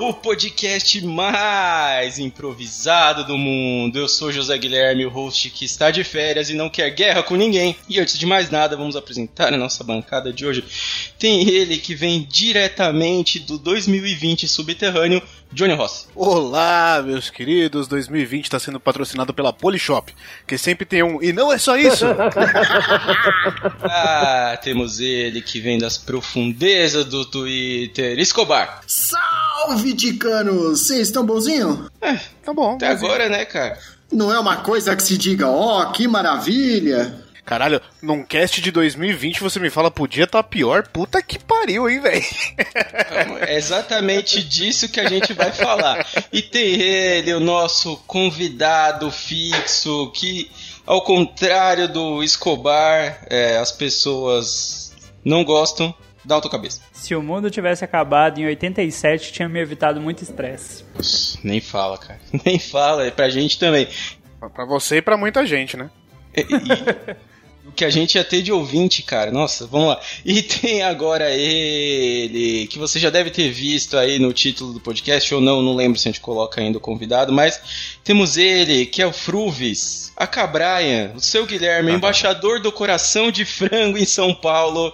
O podcast mais improvisado do mundo. Eu sou José Guilherme, o host que está de férias e não quer guerra com ninguém. E antes de mais nada, vamos apresentar a nossa bancada de hoje. Tem ele que vem diretamente do 2020 subterrâneo, Johnny Ross. Olá, meus queridos. 2020 está sendo patrocinado pela Polishop, que sempre tem um. E não é só isso! ah, temos ele que vem das profundezas do Twitter, Escobar. Salve, ticanos! Vocês estão bonzinho? É, tá bom. Até bonzinho. agora, né, cara? Não é uma coisa que se diga, ó, oh, que maravilha! Caralho, num cast de 2020 você me fala podia estar tá pior? Puta que pariu, hein, velho? É exatamente disso que a gente vai falar. E tem ele, o nosso convidado fixo, que, ao contrário do Escobar, é, as pessoas não gostam. Dá a tua cabeça. Se o mundo tivesse acabado em 87, tinha me evitado muito estresse. Nem fala, cara. Nem fala, é pra gente também. Pra você e pra muita gente, né? E, e, o que a gente ia ter de ouvinte, cara. Nossa, vamos lá. E tem agora ele, que você já deve ter visto aí no título do podcast, ou não, não lembro se a gente coloca ainda o convidado, mas temos ele, que é o Fruvis, a Cabraia, o seu Guilherme, embaixador do coração de frango em São Paulo.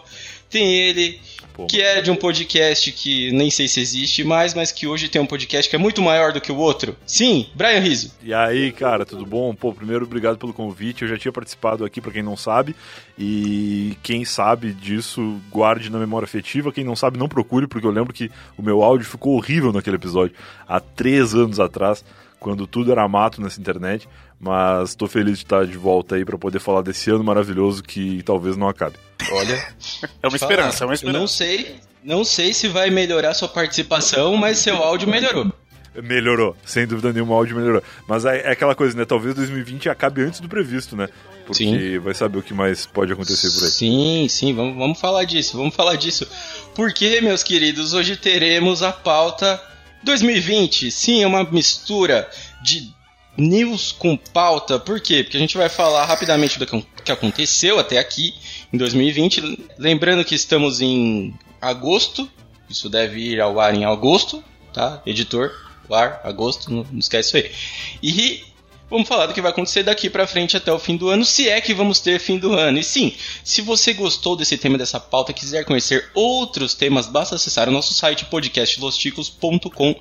Tem ele, que é de um podcast que nem sei se existe mais, mas que hoje tem um podcast que é muito maior do que o outro. Sim, Brian Rizzo. E aí, cara, tudo bom? Pô, primeiro, obrigado pelo convite. Eu já tinha participado aqui, para quem não sabe. E quem sabe disso, guarde na memória afetiva. Quem não sabe, não procure, porque eu lembro que o meu áudio ficou horrível naquele episódio, há três anos atrás, quando tudo era mato nessa internet. Mas tô feliz de estar de volta aí para poder falar desse ano maravilhoso que talvez não acabe. Olha, é uma esperança, é uma esperança. Eu não sei, não sei se vai melhorar sua participação, mas seu áudio melhorou. Melhorou, sem dúvida nenhuma o áudio melhorou. Mas é, é aquela coisa, né? Talvez 2020 acabe antes do previsto, né? Porque sim. vai saber o que mais pode acontecer por aí. Sim, sim, vamos, vamos falar disso, vamos falar disso. Porque, meus queridos, hoje teremos a pauta 2020. Sim, é uma mistura de news com pauta. Por quê? Porque a gente vai falar rapidamente do que aconteceu até aqui em 2020. Lembrando que estamos em agosto, isso deve ir ao ar em agosto, tá? Editor, ar, agosto, não, esquece isso aí. E vamos falar do que vai acontecer daqui para frente até o fim do ano, se é que vamos ter fim do ano. E sim, se você gostou desse tema dessa pauta, quiser conhecer outros temas, basta acessar o nosso site podcastlosticos.com.br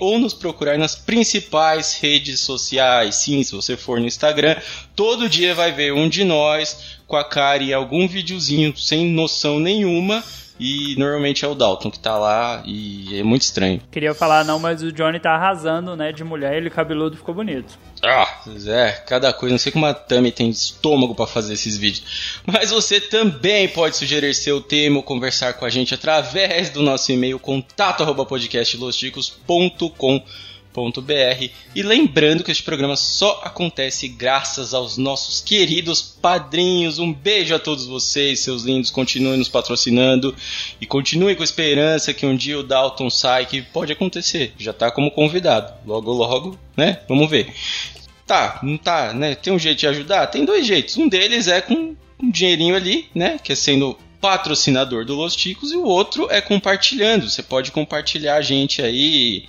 ou nos procurar nas principais redes sociais. Sim, se você for no Instagram, todo dia vai ver um de nós com a cara e algum videozinho sem noção nenhuma. E normalmente é o Dalton que tá lá e é muito estranho. Queria falar não, mas o Johnny tá arrasando, né? De mulher, ele cabeludo ficou bonito. Ah, é, cada coisa. Não sei como a Tami tem estômago para fazer esses vídeos. Mas você também pode sugerir seu tema ou conversar com a gente através do nosso e-mail contato@podcastlosticos.com e lembrando que este programa só acontece graças aos nossos queridos padrinhos. Um beijo a todos vocês, seus lindos. Continuem nos patrocinando e continuem com a esperança que um dia o Dalton sai, que pode acontecer. Já tá como convidado. Logo, logo, né? Vamos ver. Tá, não tá, né? Tem um jeito de ajudar? Tem dois jeitos. Um deles é com um dinheirinho ali, né? Que é sendo patrocinador do Los Ticos e o outro é compartilhando. Você pode compartilhar a gente aí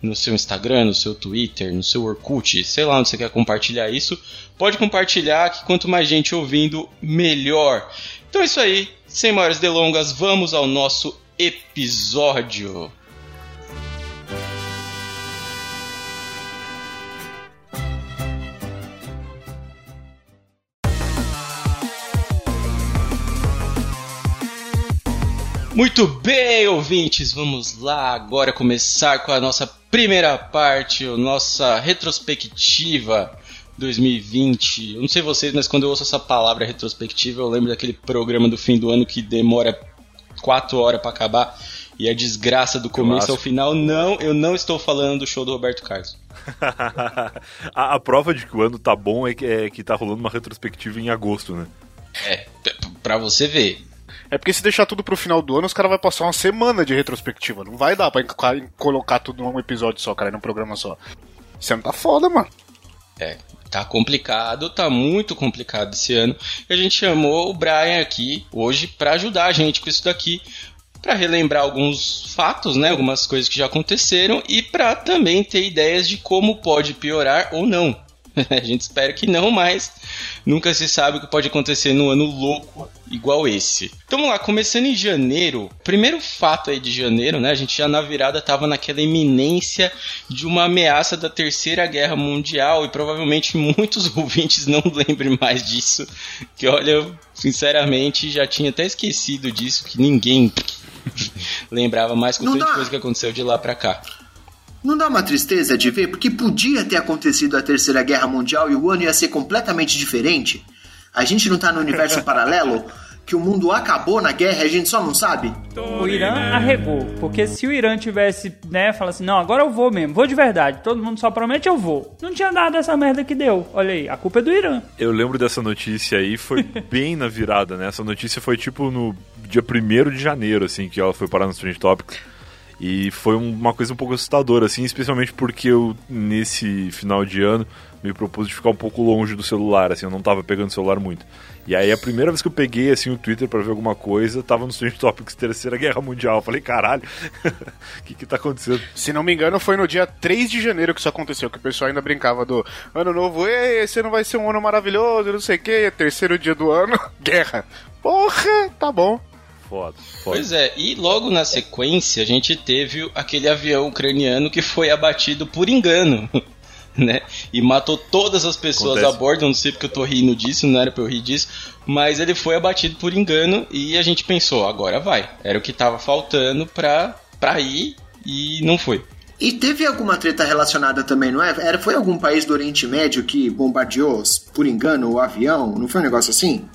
no seu Instagram, no seu Twitter, no seu Orkut, sei lá onde você quer compartilhar isso, pode compartilhar que quanto mais gente ouvindo, melhor. Então é isso aí, sem maiores delongas, vamos ao nosso episódio. Muito bem, ouvintes, vamos lá agora começar com a nossa primeira parte, a nossa retrospectiva 2020. Eu não sei vocês, mas quando eu ouço essa palavra retrospectiva, eu lembro daquele programa do fim do ano que demora quatro horas para acabar e a desgraça do começo ao final. Não, eu não estou falando do show do Roberto Carlos. a, a, prova de que o ano tá bom é que, é que tá rolando uma retrospectiva em agosto, né? É, pra você ver. É porque se deixar tudo pro final do ano, os caras vão passar uma semana de retrospectiva. Não vai dar pra colocar tudo num episódio só, cara, num programa só. Esse ano tá foda, mano. É, tá complicado, tá muito complicado esse ano. E a gente chamou o Brian aqui hoje pra ajudar a gente com isso daqui, Pra relembrar alguns fatos, né, algumas coisas que já aconteceram e pra também ter ideias de como pode piorar ou não. A gente espera que não, mas nunca se sabe o que pode acontecer num ano louco igual esse. Então vamos lá, começando em janeiro. Primeiro fato aí de janeiro, né? A gente já na virada tava naquela iminência de uma ameaça da Terceira Guerra Mundial e provavelmente muitos ouvintes não lembrem mais disso. Que olha, eu, sinceramente já tinha até esquecido disso, que ninguém lembrava mais com tanta coisa que aconteceu de lá pra cá. Não dá uma tristeza de ver? Porque podia ter acontecido a Terceira Guerra Mundial e o ano ia ser completamente diferente. A gente não tá no universo paralelo que o mundo acabou na guerra e a gente só não sabe? O Irã arregou, porque se o Irã tivesse, né, falado assim, não, agora eu vou mesmo, vou de verdade, todo mundo só promete, eu vou. Não tinha dado essa merda que deu. Olha aí, a culpa é do Irã. Eu lembro dessa notícia aí, foi bem na virada, né? Essa notícia foi tipo no dia 1 de janeiro, assim, que ela foi parar nos Trend Topics. E foi um- uma coisa um pouco assustadora, assim, especialmente porque eu, nesse final de ano, me propus de ficar um pouco longe do celular, assim, eu não tava pegando o celular muito. E aí a primeira vez que eu peguei, assim, o Twitter pra ver alguma coisa, tava nos Trend Topics Terceira Guerra Mundial. Eu falei, caralho, o que que tá acontecendo? Se não me engano, foi no dia 3 de janeiro que isso aconteceu, que o pessoal ainda brincava do ano novo, ei, esse ano vai ser um ano maravilhoso, não sei o que, terceiro dia do ano, guerra. Porra, tá bom. Foda, foda. Pois é, e logo na sequência a gente teve aquele avião ucraniano que foi abatido por engano, né? E matou todas as pessoas Acontece. a bordo, eu não sei porque eu tô rindo disso, não era pra eu rir disso, mas ele foi abatido por engano e a gente pensou, agora vai. Era o que tava faltando pra, pra ir e não foi. E teve alguma treta relacionada também, não é? Era, foi algum país do Oriente Médio que bombardeou, por engano, o avião? Não foi um negócio assim?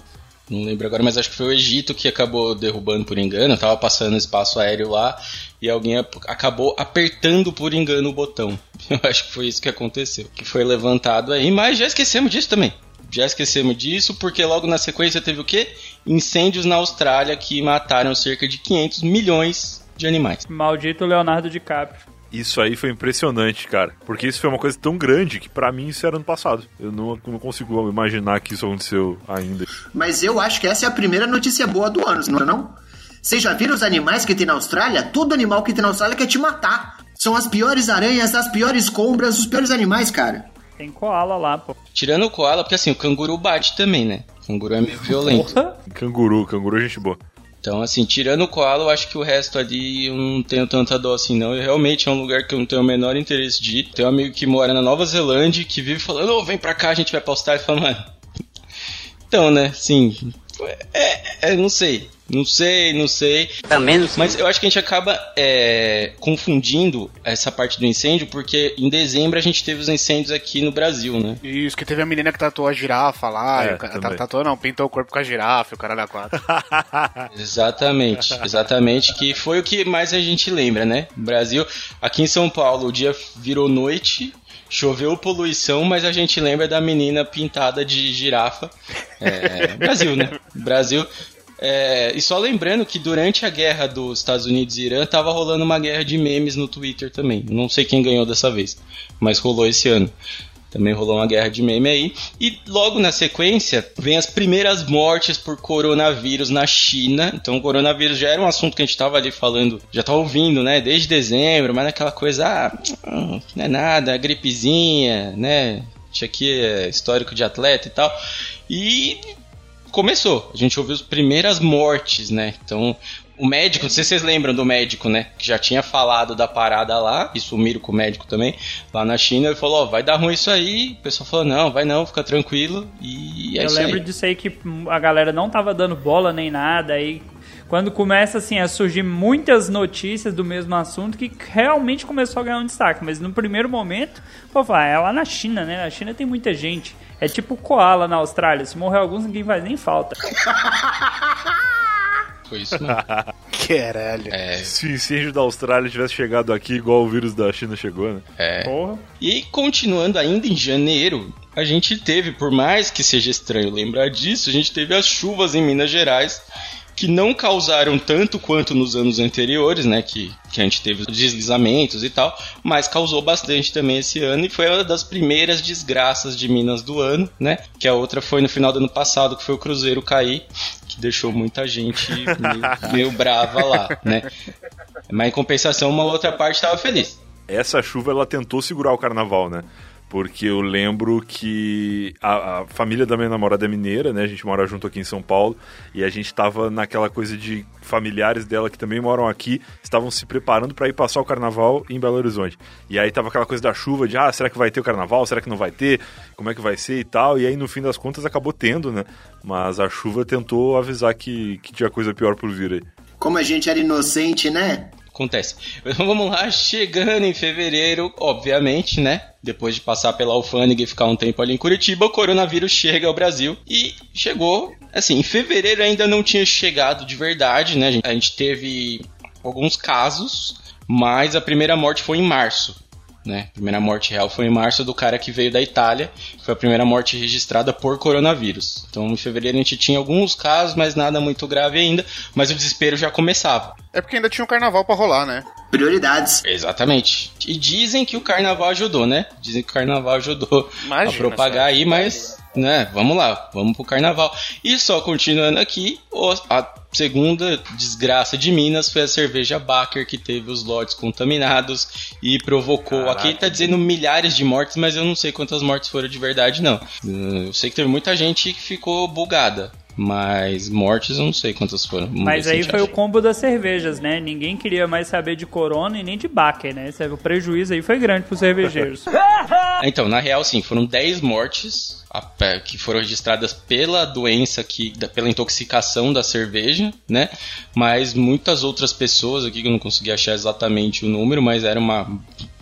Não lembro agora, mas acho que foi o Egito que acabou derrubando por engano. Tava passando espaço aéreo lá e alguém acabou apertando por engano o botão. Eu acho que foi isso que aconteceu. Que foi levantado aí, mas já esquecemos disso também. Já esquecemos disso porque logo na sequência teve o quê? Incêndios na Austrália que mataram cerca de 500 milhões de animais. Maldito Leonardo DiCaprio. Isso aí foi impressionante, cara. Porque isso foi uma coisa tão grande que pra mim isso era ano passado. Eu não, não consigo imaginar que isso aconteceu ainda. Mas eu acho que essa é a primeira notícia boa do ano, não é não? Vocês já viram os animais que tem na Austrália? Todo animal que tem na Austrália quer te matar. São as piores aranhas, as piores cobras, os piores animais, cara. Tem koala lá, pô. Tirando o koala, porque assim, o canguru bate também, né? O canguru é meio violento. Porra. Canguru, canguru é gente boa. Então, assim, tirando o koala, eu acho que o resto ali eu não tenho tanta dó assim, não. E realmente é um lugar que eu não tenho o menor interesse de ir. Tem um amigo que mora na Nova Zelândia que vive falando, ô, vem pra cá, a gente vai pra Austrália. E fala, mano. Então, né, sim. É, é, não sei. Não sei, não sei. Também não sei. Mas eu acho que a gente acaba é, confundindo essa parte do incêndio, porque em dezembro a gente teve os incêndios aqui no Brasil, né? Isso, que teve a menina que tatuou a girafa lá, É, e o tatuou não, pintou o corpo com a girafa, e o cara da quatro. Exatamente, exatamente, que foi o que mais a gente lembra, né? Brasil, aqui em São Paulo, o dia virou noite, choveu poluição, mas a gente lembra da menina pintada de girafa. É, Brasil, né? Brasil. É, e só lembrando que durante a guerra dos Estados Unidos e Irã tava rolando uma guerra de memes no Twitter também. Não sei quem ganhou dessa vez, mas rolou esse ano. Também rolou uma guerra de meme aí. E logo na sequência, vem as primeiras mortes por coronavírus na China. Então, o coronavírus já era um assunto que a gente tava ali falando, já tava ouvindo, né, desde dezembro, mas naquela coisa, ah, hum, não é nada, gripezinha, né? Tinha aqui é, histórico de atleta e tal. E começou. A gente ouviu as primeiras mortes, né? Então, o médico, não sei se vocês lembram do médico, né? Que já tinha falado da parada lá, e sumiram com o médico também, lá na China. Ele falou: Ó, vai dar ruim isso aí. O pessoal falou: Não, vai não, fica tranquilo. E é eu isso lembro aí. disso aí que a galera não tava dando bola nem nada. Aí quando começa assim a surgir muitas notícias do mesmo assunto que realmente começou a ganhar um destaque. Mas no primeiro momento, pô, falar, é lá na China, né? Na China tem muita gente. É tipo koala na Austrália. Se morrer alguns, ninguém faz nem falta. Foi isso mesmo. Caralho. É, Se o incêndio da Austrália tivesse chegado aqui igual o vírus da China chegou, né? é. Porra. E continuando ainda em janeiro, a gente teve, por mais que seja estranho lembrar disso, a gente teve as chuvas em Minas Gerais que não causaram tanto quanto nos anos anteriores, né? Que, que a gente teve os deslizamentos e tal, mas causou bastante também esse ano e foi uma das primeiras desgraças de Minas do ano, né? Que a outra foi no final do ano passado, que foi o Cruzeiro cair, que deixou muita gente meio, meio brava lá, né? Mas em compensação, uma outra parte estava feliz. Essa chuva ela tentou segurar o carnaval, né? Porque eu lembro que a, a, família da minha namorada é mineira, né? A gente mora junto aqui em São Paulo e a gente tava naquela coisa de familiares dela que também moram aqui, estavam se preparando para ir passar o carnaval em Belo Horizonte. E aí tava aquela coisa da chuva, de ah, será que vai ter o carnaval? Será que não vai ter? Como é que vai ser e tal? E aí no fim das contas acabou tendo, né? Mas a chuva tentou avisar que, que tinha coisa pior por vir aí. Como a gente era inocente, né? Acontece. Então, vamos lá, chegando em fevereiro, obviamente, né? Depois de passar pela alfândega e ficar um tempo ali em Curitiba, o coronavírus chega ao Brasil e chegou, assim, em fevereiro ainda não tinha chegado de verdade, né? A gente teve alguns casos, mas a primeira morte foi em março. Né? A primeira morte real foi em março do cara que veio da Itália. Foi a primeira morte registrada por coronavírus. Então, em fevereiro a gente tinha alguns casos, mas nada muito grave ainda. Mas o desespero já começava. É porque ainda tinha um carnaval para rolar, né? Prioridades. Exatamente. E dizem que o carnaval ajudou, né? Dizem que o carnaval ajudou Imagina, a propagar aí, mas né? Vamos lá, vamos pro carnaval. E só continuando aqui, a segunda desgraça de Minas foi a cerveja Baker que teve os lotes contaminados e provocou. Caraca. Aqui tá dizendo milhares de mortes, mas eu não sei quantas mortes foram de verdade, não. Eu sei que teve muita gente que ficou bugada. Mas mortes eu não sei quantas foram. Mas aí foi acha. o combo das cervejas, né? Ninguém queria mais saber de Corona e nem de Baker, né? O prejuízo aí foi grande pros cervejeiros. então, na real, sim, foram 10 mortes que foram registradas pela doença, que, pela intoxicação da cerveja, né? Mas muitas outras pessoas aqui, que eu não consegui achar exatamente o número, mas era uma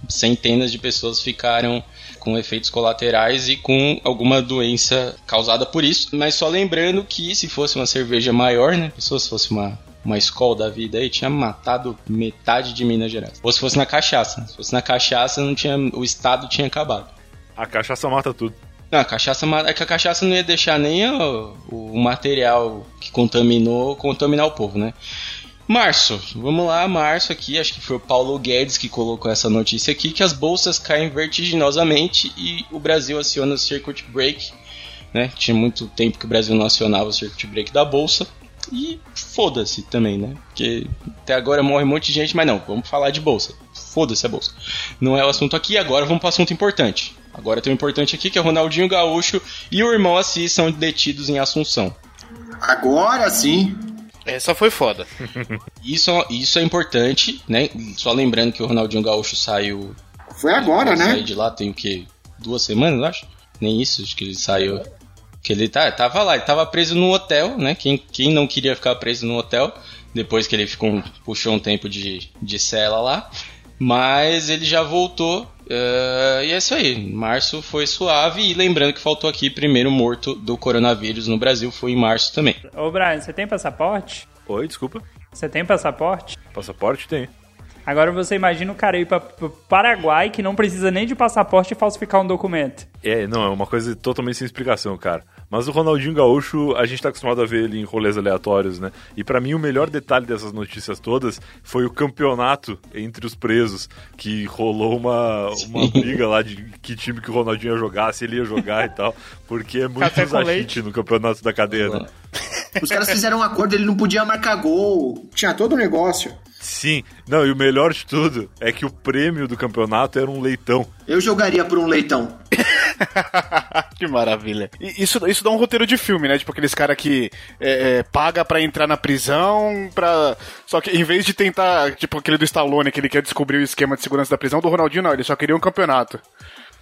centenas de pessoas ficaram com efeitos colaterais e com alguma doença causada por isso. Mas só lembrando que se fosse uma cerveja maior, né? Se fosse uma uma escola da vida aí, tinha matado metade de Minas Gerais. Ou se fosse na cachaça. Se fosse na cachaça, não tinha, o estado tinha acabado. A cachaça mata tudo. Não, a cachaça é que a cachaça não ia deixar nem o, o material que contaminou contaminar o povo, né? Março, vamos lá, março aqui, acho que foi o Paulo Guedes que colocou essa notícia aqui, que as bolsas caem vertiginosamente e o Brasil aciona o circuit break, né? Tinha muito tempo que o Brasil não acionava o circuit break da bolsa. E foda-se também, né? Porque até agora morre um monte de gente, mas não, vamos falar de bolsa. Foda-se a bolsa. Não é o assunto aqui, agora vamos para o assunto importante. Agora tem um importante aqui que é Ronaldinho Gaúcho e o irmão Assis são detidos em Assunção. Agora sim. Essa foi foda. isso, isso é importante, né? Só lembrando que o Ronaldinho Gaúcho saiu. Foi agora, né? Saiu de lá tem o quê? Duas semanas, eu acho? Nem isso, acho que ele saiu. Que ele tá, tava lá, ele tava preso no hotel, né? Quem, quem não queria ficar preso no hotel, depois que ele ficou, puxou um tempo de, de cela lá. Mas ele já voltou. Uh, e é isso aí. Março foi suave. E lembrando que faltou aqui, primeiro morto do coronavírus no Brasil foi em março também. Ô, Brian, você tem passaporte? Oi, desculpa. Você tem passaporte? Passaporte tem. Agora você imagina o cara ir para o Paraguai que não precisa nem de passaporte e falsificar um documento. É, não, é uma coisa totalmente sem explicação, cara. Mas o Ronaldinho Gaúcho, a gente tá acostumado a ver ele em rolês aleatórios, né? E para mim o melhor detalhe dessas notícias todas foi o campeonato entre os presos, que rolou uma, uma briga lá de que time que o Ronaldinho ia jogar, se ele ia jogar e tal, porque é muito exagite no campeonato da cadeia, né? Os caras fizeram um acordo, ele não podia marcar gol, tinha todo o negócio. Sim, não, e o melhor de tudo é que o prêmio do campeonato era um leitão. Eu jogaria por um leitão. que maravilha. E isso, isso dá um roteiro de filme, né? Tipo aqueles caras que é, é, paga para entrar na prisão, pra... Só que em vez de tentar, tipo aquele do Stallone, que ele quer descobrir o esquema de segurança da prisão, do Ronaldinho não, ele só queria um campeonato.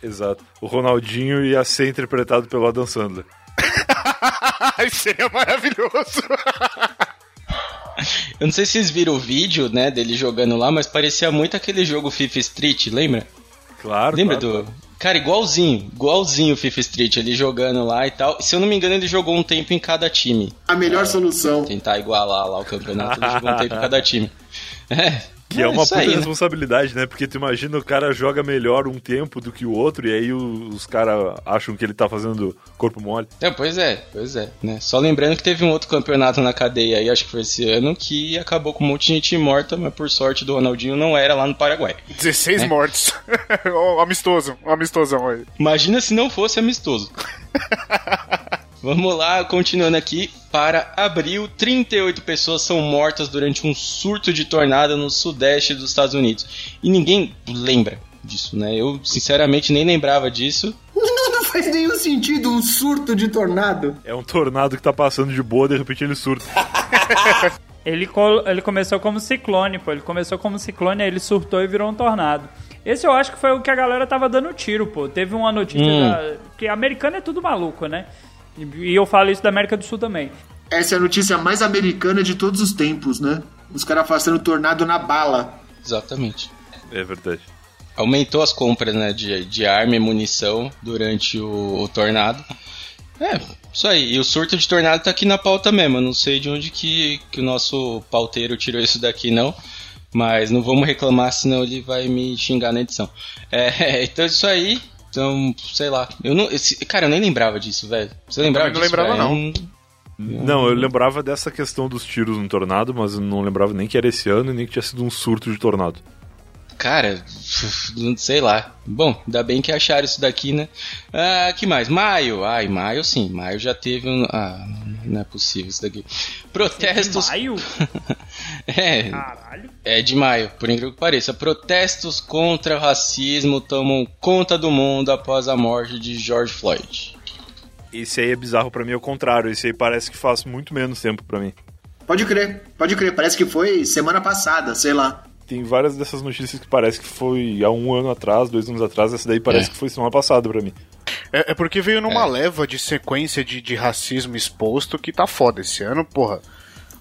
Exato. O Ronaldinho ia ser interpretado pelo Adam Sandler. Isso seria maravilhoso. Eu não sei se vocês viram o vídeo, né, dele jogando lá, mas parecia muito aquele jogo FIFA Street, lembra? Claro. Lembra claro, do. Claro. Cara, igualzinho, igualzinho o FIFA Street, ele jogando lá e tal. Se eu não me engano, ele jogou um tempo em cada time. A melhor é, solução. Tentar igualar lá o campeonato, ele jogou um tempo em cada time. É, Que é, É uma puta aí, né? responsabilidade, né? Porque tu imagina o cara joga melhor um tempo do que o outro e aí os caras acham que ele tá fazendo corpo mole. É, pois é, pois é, né? Só lembrando que teve um outro campeonato na cadeia aí, acho que foi esse ano, que acabou com um monte de gente morta, mas por sorte do Ronaldinho não era lá no Paraguai. 16 mortes. um amistoso, um amistosão aí. Imagina se não fosse amistoso. Vamos lá, continuando aqui. Para abril, 38 pessoas são mortas durante um surto de tornado no sudeste dos Estados Unidos. E ninguém lembra disso, né? Eu, sinceramente, nem lembrava disso. Não, faz nenhum sentido um surto de tornado. É um tornado que tá passando de boa, de repente ele surta. Ele, col- ele começou como ciclone, pô. Ele começou como ciclone, aí ele surtou e virou um tornado. Esse eu acho que foi o que a galera tava dando tiro, pô. Teve uma notícia Hum. da... que americano é tudo maluco, né? E, eu falo isso da América do Sul também. Essa é a notícia mais americana de todos os tempos, né? Os caras afastando tornado na bala. Exatamente. É verdade. Aumentou as compras né, de, de arma e munição durante o, o tornado. É, isso aí. E o surto de tornado tá aqui na pauta mesmo. Eu não sei de onde que, que o nosso pauteiro tirou isso daqui, não. Mas não vamos reclamar, senão ele vai me xingar na edição. É, então isso aí. Então, sei lá. Eu não, esse, cara, eu nem lembrava disso, velho. Você lembrava também não disso? lembrava, não. Eu Não, eu lembrava dessa questão dos tiros no tornado, mas eu não lembrava nem que era esse ano e nem que tinha sido um surto de tornado. Cara, não sei lá. Bom, ainda bem que acharam isso daqui, né? Ah, que mais? Maio. Ai, maio sim. Maio já teve um. Ah, não é possível isso daqui. Protestos. Maio? É, Caralho. é de maio, por incrível que pareça. Protestos contra o racismo tomam conta do mundo após a morte de George Floyd. Esse aí é bizarro pra mim, ao contrário. Esse aí parece que faz muito menos tempo pra mim. Pode crer, pode crer. Parece que foi semana passada, sei lá. Tem várias dessas notícias que parece que foi há um ano atrás, dois anos atrás. Essa daí parece É. que foi semana passada pra mim. É, é porque veio numa É. leva de sequência de, de racismo exposto que tá foda esse ano, porra.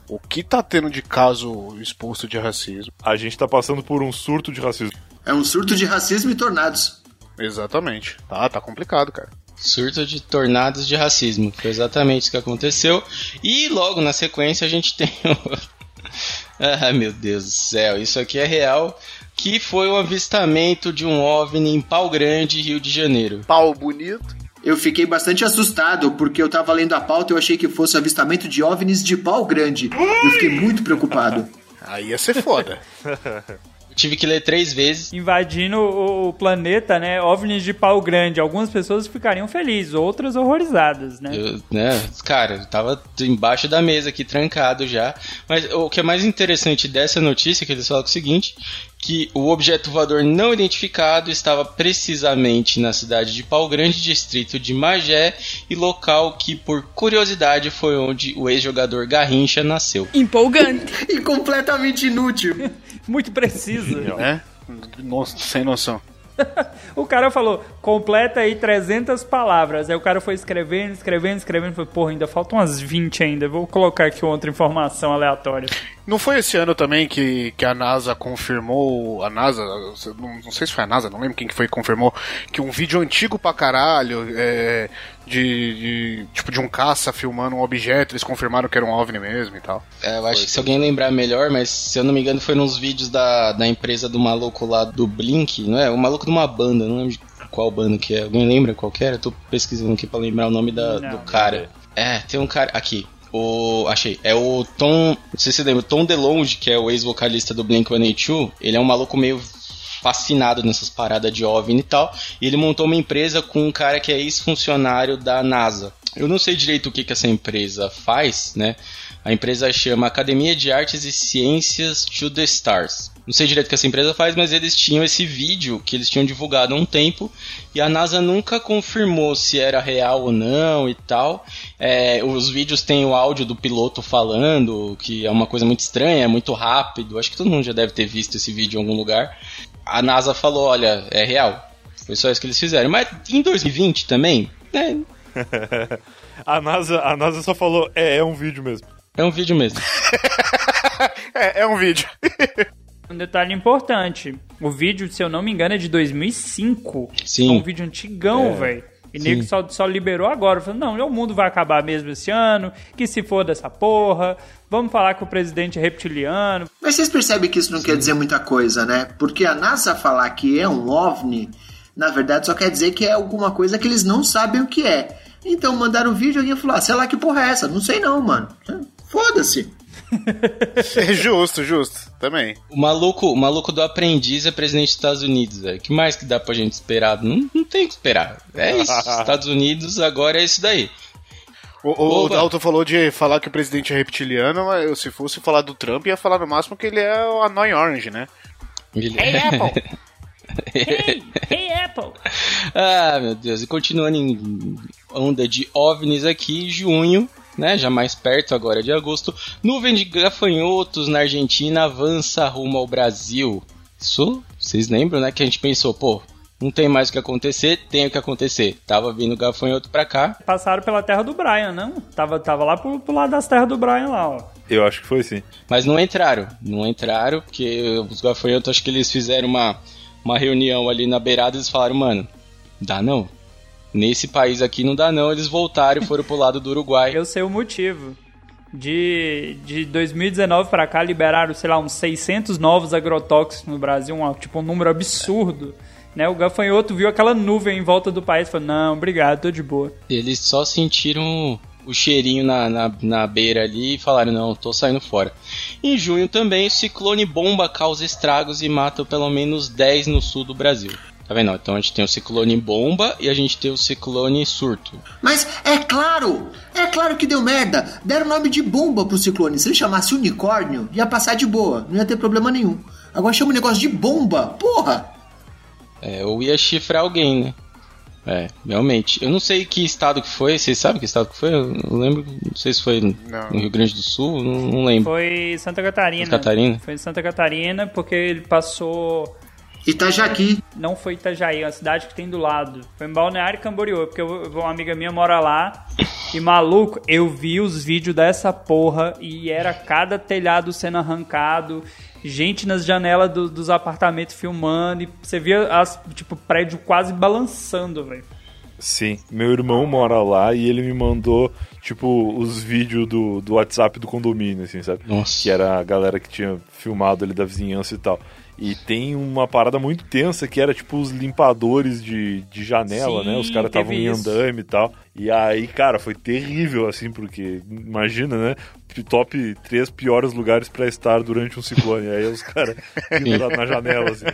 O que tá tendo de caso exposto de racismo? A gente tá passando por um surto de racismo. É um surto de racismo e tornados. Exatamente. Tá, tá complicado, cara. Surto de tornados de racismo. Foi exatamente isso que aconteceu. E logo na sequência a gente tem o. ah, meu Deus do céu, isso aqui é real. Que foi o avistamento de um OVNI em Pau Grande, Rio de Janeiro. Pau bonito. Eu fiquei bastante assustado porque eu tava lendo a pauta e eu achei que fosse avistamento de OVNIs de pau grande. Eu fiquei muito preocupado. Aí ia ser foda. Tive que ler três vezes. Invadindo o, o planeta, né? OVNIs de pau grande. Algumas pessoas ficariam felizes, outras horrorizadas, né? Eu, né, cara, eu tava embaixo da mesa aqui, trancado já. Mas o que é mais interessante dessa notícia é que eles falam o seguinte: que o objeto voador não identificado estava precisamente na cidade de Pau Grande, distrito de Magé, e local que, por curiosidade, foi onde o ex-jogador Garrincha nasceu. Empolgante. E completamente inútil. Muito preciso. né? Nossa, sem noção. O cara falou, completa aí 300 palavras. Aí o cara foi escrevendo, escrevendo, escrevendo. Falei, porra, ainda faltam umas 20 ainda. Vou colocar aqui outra informação aleatória. Não foi esse ano também que, que a NASA confirmou. A NASA, não, não sei se foi a NASA, não lembro quem que foi que confirmou, que um vídeo antigo pra caralho, é, de, de- tipo de um caça filmando um objeto, eles confirmaram que era um OVNI mesmo e tal. É, eu acho que se alguém lembrar melhor, mas se eu não me engano, foi nos vídeos da, da empresa do maluco lá do Blink, não é? O maluco de uma banda, não lembro qual banda que é. Alguém lembra qual que era? Eu tô pesquisando aqui pra lembrar o nome da, Não, do cara. É, tem um cara. Aqui. O. Achei. É o Tom. Não sei se você lembra. Tom DeLonge, que é o ex-vocalista do Blink 182. Ele é um maluco meio fascinado nessas paradas de OVNI e tal. E ele montou uma empresa com um cara que é ex-funcionário da NASA. Eu não sei direito o que, que essa empresa faz, né? A empresa chama Academia de Artes e Ciências to the Stars. Não sei direito o que essa empresa faz, mas eles tinham esse vídeo que eles tinham divulgado há um tempo e a NASA nunca confirmou se era real ou não e tal. É, os vídeos têm o áudio do piloto falando, que é uma coisa muito estranha, é muito rápido. Acho que todo mundo já deve ter visto esse vídeo em algum lugar. A NASA falou: olha, é real. Foi só isso que eles fizeram. Mas em 2020 também, né, A NASA, a NASA só falou, é, é um vídeo mesmo. é um vídeo mesmo. É, é um vídeo. Um detalhe importante. O vídeo, se eu não me engano, é de 2005. Sim. É um vídeo antigão, É. velho. E nego só, só liberou agora. Falando, não, o mundo vai acabar mesmo esse ano, que se for dessa porra. Vamos falar que o presidente é reptiliano. Mas vocês percebem que isso não quer dizer muita coisa, né? Porque a NASA falar que é um OVNI, na verdade só quer dizer que é alguma coisa que eles não sabem o que é. Então mandaram um vídeo e alguém falou, ah, sei lá que porra é essa? Não sei não, mano. Foda-se. É justo, justo. Também. O maluco, o maluco do aprendiz é presidente dos Estados Unidos, velho. O que mais que dá pra gente esperar? Não, não tem que esperar. É isso. Estados Unidos agora é isso daí. O, o, o. Dalton falou de falar que o presidente é reptiliano, mas eu, se fosse falar do Trump, ia falar no máximo que ele é o Annoy Orange, né? Ele- Hey, Apple! hey, hey, Apple! ah, meu Deus. E continuando em onda de OVNIs aqui, junho, né? Já mais perto agora de agosto. Nuvem de gafanhotos na Argentina avança rumo ao Brasil. Isso, vocês lembram, né? Que a gente pensou, pô, não tem mais o que acontecer, tem o que acontecer. Tava vindo gafanhoto pra cá. Passaram pela terra do Brian, não? Tava, tava lá pro, pro lado das terras do Brian lá, ó. Eu acho que foi sim. Mas não entraram. Não entraram, porque os gafanhotos, acho que eles fizeram uma, uma reunião ali na beirada e eles falaram, mano, dá não. Nesse país aqui não dá não. Eles voltaram e foram pro lado do Uruguai. Eu sei o motivo. De, de 2019 pra cá liberaram, sei lá, uns 600 novos agrotóxicos no Brasil, um, tipo um número absurdo. Né? O gafanhoto viu aquela nuvem em volta do país e falou: Não, obrigado, tô de boa. Eles só sentiram o cheirinho na, na, na beira ali e falaram, não, tô saindo fora. Em junho também, o ciclone bomba causa estragos e mata pelo menos 10 no sul do Brasil. Tá vendo? Então a gente tem o ciclone bomba e a gente tem o ciclone surto. Mas é claro, é claro que deu merda. Deram o nome de bomba pro ciclone. Se ele chamasse unicórnio, ia passar de boa, não ia ter problema nenhum. Agora chama o negócio de bomba, porra! É, ou ia chifrar alguém, né? É, realmente. Eu não sei que estado que foi, vocês sabem que estado que foi? Eu não lembro, não sei se foi no, Não. no Rio Grande do Sul, não, não lembro. Foi Santa Catarina. Santa Catarina? Foi em Santa Catarina porque ele passou. Itajaqui. Não foi Itajaí, é uma cidade que tem do lado. Foi em Balneário Camboriú, porque eu- eu- uma amiga minha mora lá. E maluco, eu vi os vídeos dessa porra e era cada telhado sendo arrancado, gente nas janelas do- dos apartamentos filmando, e você via as, tipo, prédio quase balançando, velho. Sim, meu irmão mora lá e ele me mandou, tipo, os vídeos do, do WhatsApp do condomínio, assim, sabe? Nossa. Que era a galera que tinha filmado ali da vizinhança e tal. E tem uma parada muito tensa que era, tipo, os limpadores de, de janela, Sim, né? Os caras estavam em andame e tal. E aí, cara, foi terrível, assim, porque, imagina, né? Top três piores lugares pra estar durante um ciclone. aí os caras pendurados na janela, assim.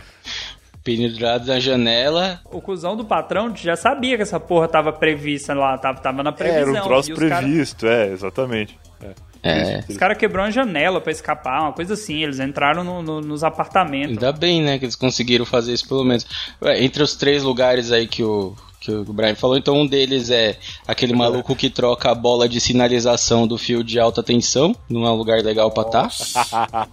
Pendurado na janela. O cuzão do patrão já sabia que essa porra tava prevista lá, tava, tava na É, previsão. era um troço os cara- previsto, é, exatamente. É. É. Os caras quebrou uma janela pra escapar, uma coisa assim. Eles entraram no- no- nos apartamentos. Ainda bem, né, que eles conseguiram fazer isso pelo menos. Ué, entre os três lugares aí que o, que o Brian falou, então um deles é aquele maluco que troca a bola de sinalização do fio de alta tensão, não é um lugar legal pra tá.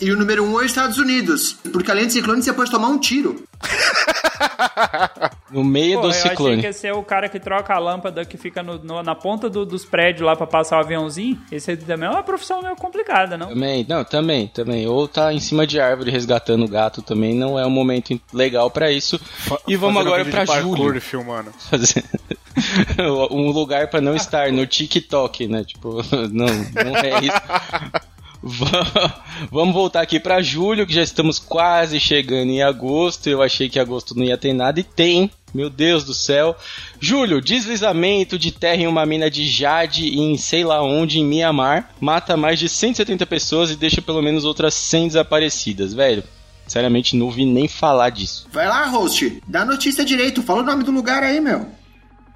E o número um é os Estados Unidos. Porque além de ciclone, você pode tomar um tiro. No meio Pô, do eu achei ciclone. que esse é o cara que troca a lâmpada que fica no- no- na ponta do- dos prédios lá pra passar o aviãozinho. Esse aí também é uma profissão meio complicada, não? Também, não, também, também. Ou tá em cima de árvore resgatando o gato também, não é um momento legal pra isso. e vamos agora pra julho. filmando. fazer um lugar pra não estar no TikTok, né? Tipo, não, não é isso. Va- Vamos voltar aqui pra julho, que já estamos quase chegando em agosto. Eu achei que agosto não ia ter nada e tem. Meu Deus do céu. Julho, deslizamento de terra em uma mina de Jade em sei lá onde, em Mianmar. Mata mais de 170 pessoas e deixa pelo menos outras 100 desaparecidas, velho. Sinceramente, não ouvi nem falar disso. Vai lá, host. Dá notícia direito. Fala o nome do lugar aí, meu.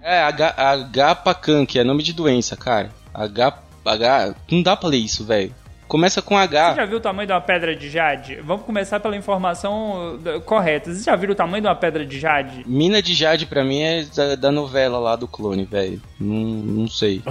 É, H que é nome de doença, cara. H, H, não dá pra ler isso, velho. Começa com Você H. já viu o tamanho de uma pedra de jade? Vamos começar pela informação correta. Vocês já viram o tamanho de uma pedra de jade? Mina de Jade pra mim é da, da novela lá do clone, velho. Não, não sei.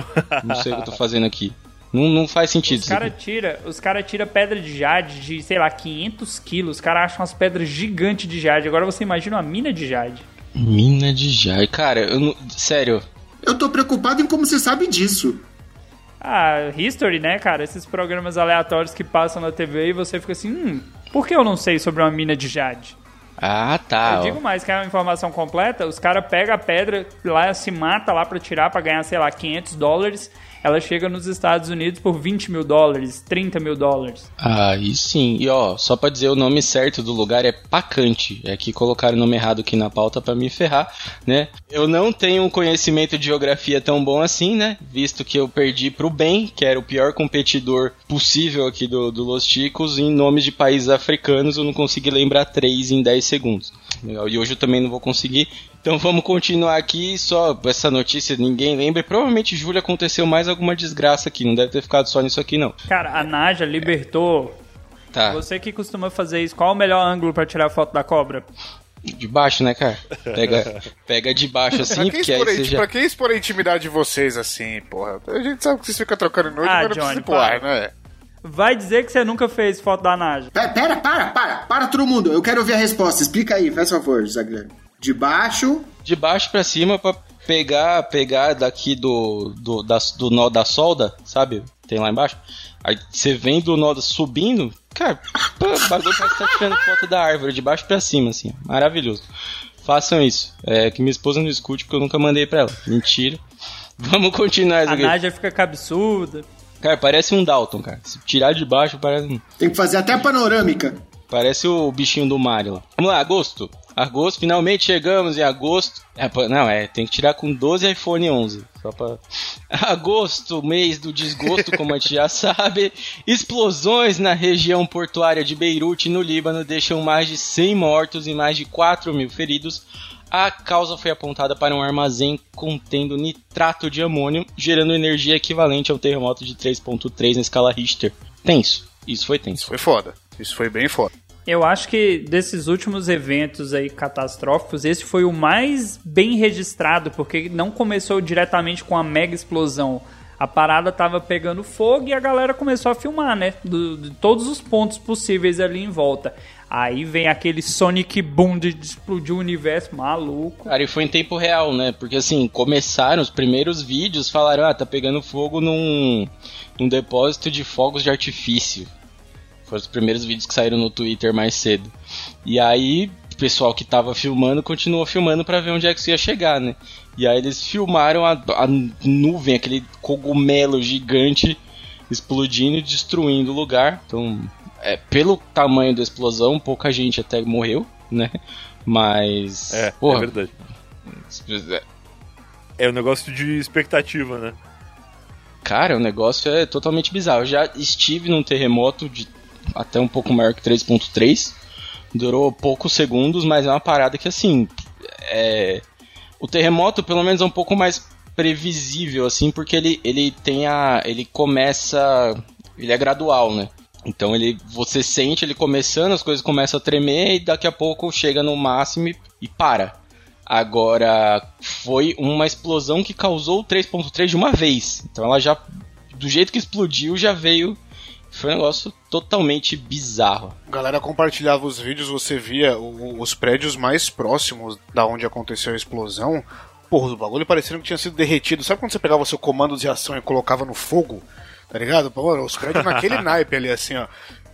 Não sei o que eu tô fazendo aqui. Não, não faz sentido Os caras tira, os cara tira pedra de jade de, sei lá, 500 quilos. Os caras acham umas pedras gigantes de jade. Agora você imagina uma mina de jade. Mina de Jade. Cara, eu não, sério. Eu tô preocupado em como você sabe disso. Ah, History, né, cara? Esses programas aleatórios que passam na TV e você fica assim, hum, por que eu não sei sobre uma mina de jade? Ah, tá. Eu digo mais que é uma informação completa, os caras pegam a pedra lá, se mata lá pra tirar, pra ganhar, sei lá, 500 dólares. Ela chega nos Estados Unidos por 20 mil dólares, 30 mil dólares. Aí sim. E ó, só pra dizer o nome certo do lugar é Pacante. É que colocaram o nome errado aqui na pauta pra me ferrar, né? Eu não tenho um conhecimento de geografia tão bom assim, né? Visto que eu perdi pro bem, que era o pior competidor possível aqui do, do Los Chicos, em nomes de países africanos, eu não consegui lembrar três em 10 segundos. Legal, E hoje eu também não vou conseguir. Então vamos continuar aqui, só essa notícia ninguém lembra. Provavelmente, Júlia, aconteceu mais alguma desgraça aqui, não deve ter ficado só nisso aqui não. Cara, a Naja libertou. Tá, Você que costuma fazer isso, qual o melhor ângulo pra tirar foto da cobra? de baixo, né, cara? Pega, pega de baixo assim, pra, que porque aí você já... pra que expor a intimidade de vocês assim, porra? A gente sabe que vocês ficam trocando noite, Ah, mas não precisa Johnny, para. né? Vai dizer que você nunca fez foto da Naja. Pera, pera, para, para, para todo mundo. Eu quero ouvir a resposta. Explica aí, faz favor, Zagrano. De baixo. de baixo pra cima pra pegar pegar daqui do do, da- do nó da solda, sabe? Tem lá embaixo. Aí você vem do nó subindo, cara, pô, o bagulho parece que tá tirando foto da árvore de baixo pra cima, assim, ó. maravilhoso. Façam isso. É que minha esposa não escute porque eu nunca mandei pra ela. Mentira. Vamos continuar isso A. Naja fica cabeçuda. Cara, parece um Dalton, cara. Se tirar de baixo, parece um. Tem que fazer até panorâmica. Parece o bichinho do Mario lá. Vamos lá, agosto. Agosto, finalmente chegamos em agosto. É, não, é, tem que tirar com 12 iPhone 11. Só pra... Agosto, mês do desgosto, como a gente já sabe. Explosões na região portuária de Beirute, no Líbano, deixam mais de 100 mortos e mais de 4 mil feridos. A causa foi apontada para um armazém contendo nitrato de amônio, gerando energia equivalente a um terremoto de 3.3 na escala Richter. Tenso. Isso foi tenso. Foi foda. Isso foi bem foda. Eu acho que desses últimos eventos aí catastróficos, esse foi o mais bem registrado, porque não começou diretamente com a mega explosão. A parada tava pegando fogo e a galera começou a filmar, né? Do- de todos os pontos possíveis ali em volta. Aí vem aquele Sonic Boom de explodir o universo maluco. Cara, e foi em tempo real, né? Porque assim, começaram os primeiros vídeos, falaram, ah, tá pegando fogo num, num depósito de fogos de artifício. Foram os primeiros vídeos que saíram no Twitter mais cedo. E aí, o pessoal que tava filmando continuou filmando pra ver onde é que isso ia chegar, né? E aí eles filmaram a, a nuvem, aquele cogumelo gigante explodindo e destruindo o lugar. Então, é, pelo tamanho da explosão, pouca gente até morreu, né? Mas. É, porra, é verdade. É um negócio de expectativa, né? Cara, o negócio é totalmente bizarro. Eu já estive num terremoto de até um pouco maior que 3.3. Durou poucos segundos, mas é uma parada que assim. É... O terremoto, pelo menos, é um pouco mais previsível, assim, porque ele, ele tem a. ele começa. Ele é gradual, né? Então ele. Você sente ele começando, as coisas começam a tremer e daqui a pouco chega no máximo e, e para. Agora, foi uma explosão que causou o 3.3 de uma vez. Então ela já, do jeito que explodiu, já veio. Foi um negócio totalmente bizarro. A galera compartilhava os vídeos, você via o- os prédios mais próximos da onde aconteceu a explosão. Porra, o bagulho parecendo que tinha sido derretido. Sabe quando você pegava o seu comando de ação e colocava no fogo? Tá ligado? Pô, os prédios naquele naipe ali, assim, ó.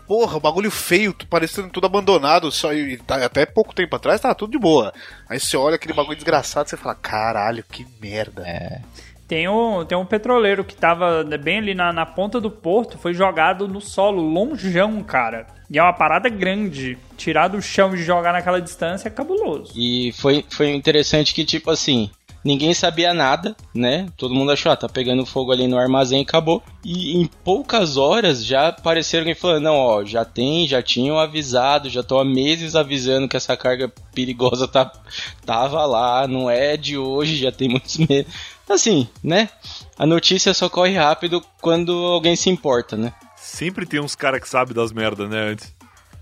Porra, o bagulho feio, tu- parecendo tudo abandonado, só e tá- até pouco tempo atrás tava tudo de boa. Aí você olha aquele bagulho desgraçado, você fala, caralho, que merda. Tem um, tem um petroleiro que tava bem ali na, na ponta do porto, foi jogado no solo, longeão, cara. E é uma parada grande. Tirar do chão e jogar naquela distância é cabuloso. E foi, foi interessante que, tipo assim, ninguém sabia nada, né? Todo mundo achou, ah, tá pegando fogo ali no armazém e acabou. E em poucas horas já apareceram alguém falando, não, ó, já tem, já tinham avisado, já estão há meses avisando que essa carga perigosa tá, tava lá, não é de hoje, já tem muitos meses. Assim, né? A notícia só corre rápido quando alguém se importa, né? Sempre tem uns caras que sabem das merdas, né, antes.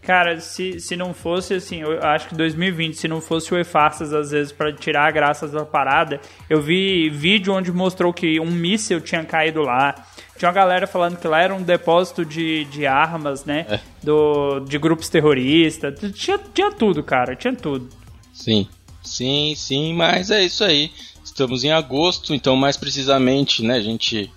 Cara, se, se não fosse assim, eu acho que 2020, se não fosse o E-Farsas, às vezes, pra tirar a graça da parada, eu vi vídeo onde mostrou que um míssil tinha caído lá. Tinha uma galera falando que lá era um depósito de, de armas, né? É. Do, de grupos terroristas. Tinha, tinha tudo, cara, tinha tudo. Sim, sim, sim, mas é isso aí. Estamos em agosto, então mais precisamente, né, a gente...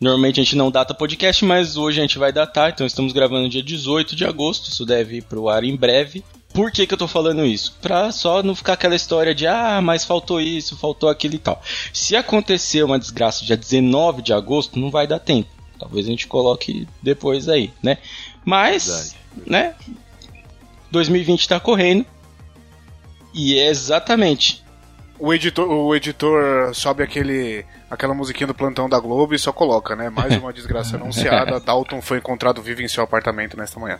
Normalmente a gente não data podcast, mas hoje a gente vai datar, então estamos gravando dia 18 de agosto, isso deve ir pro ar em breve. Por que, que eu tô falando isso? Pra só não ficar aquela história de ah, mas faltou isso, faltou aquilo e tal. Se acontecer uma desgraça dia 19 de agosto, não vai dar tempo. Talvez a gente coloque depois aí, né? Mas, né? 2020 tá correndo. E é exatamente. O editor, o editor sobe aquele, aquela musiquinha do plantão da Globo e só coloca, né? Mais uma desgraça anunciada. Dalton foi encontrado vivo em seu apartamento nesta manhã.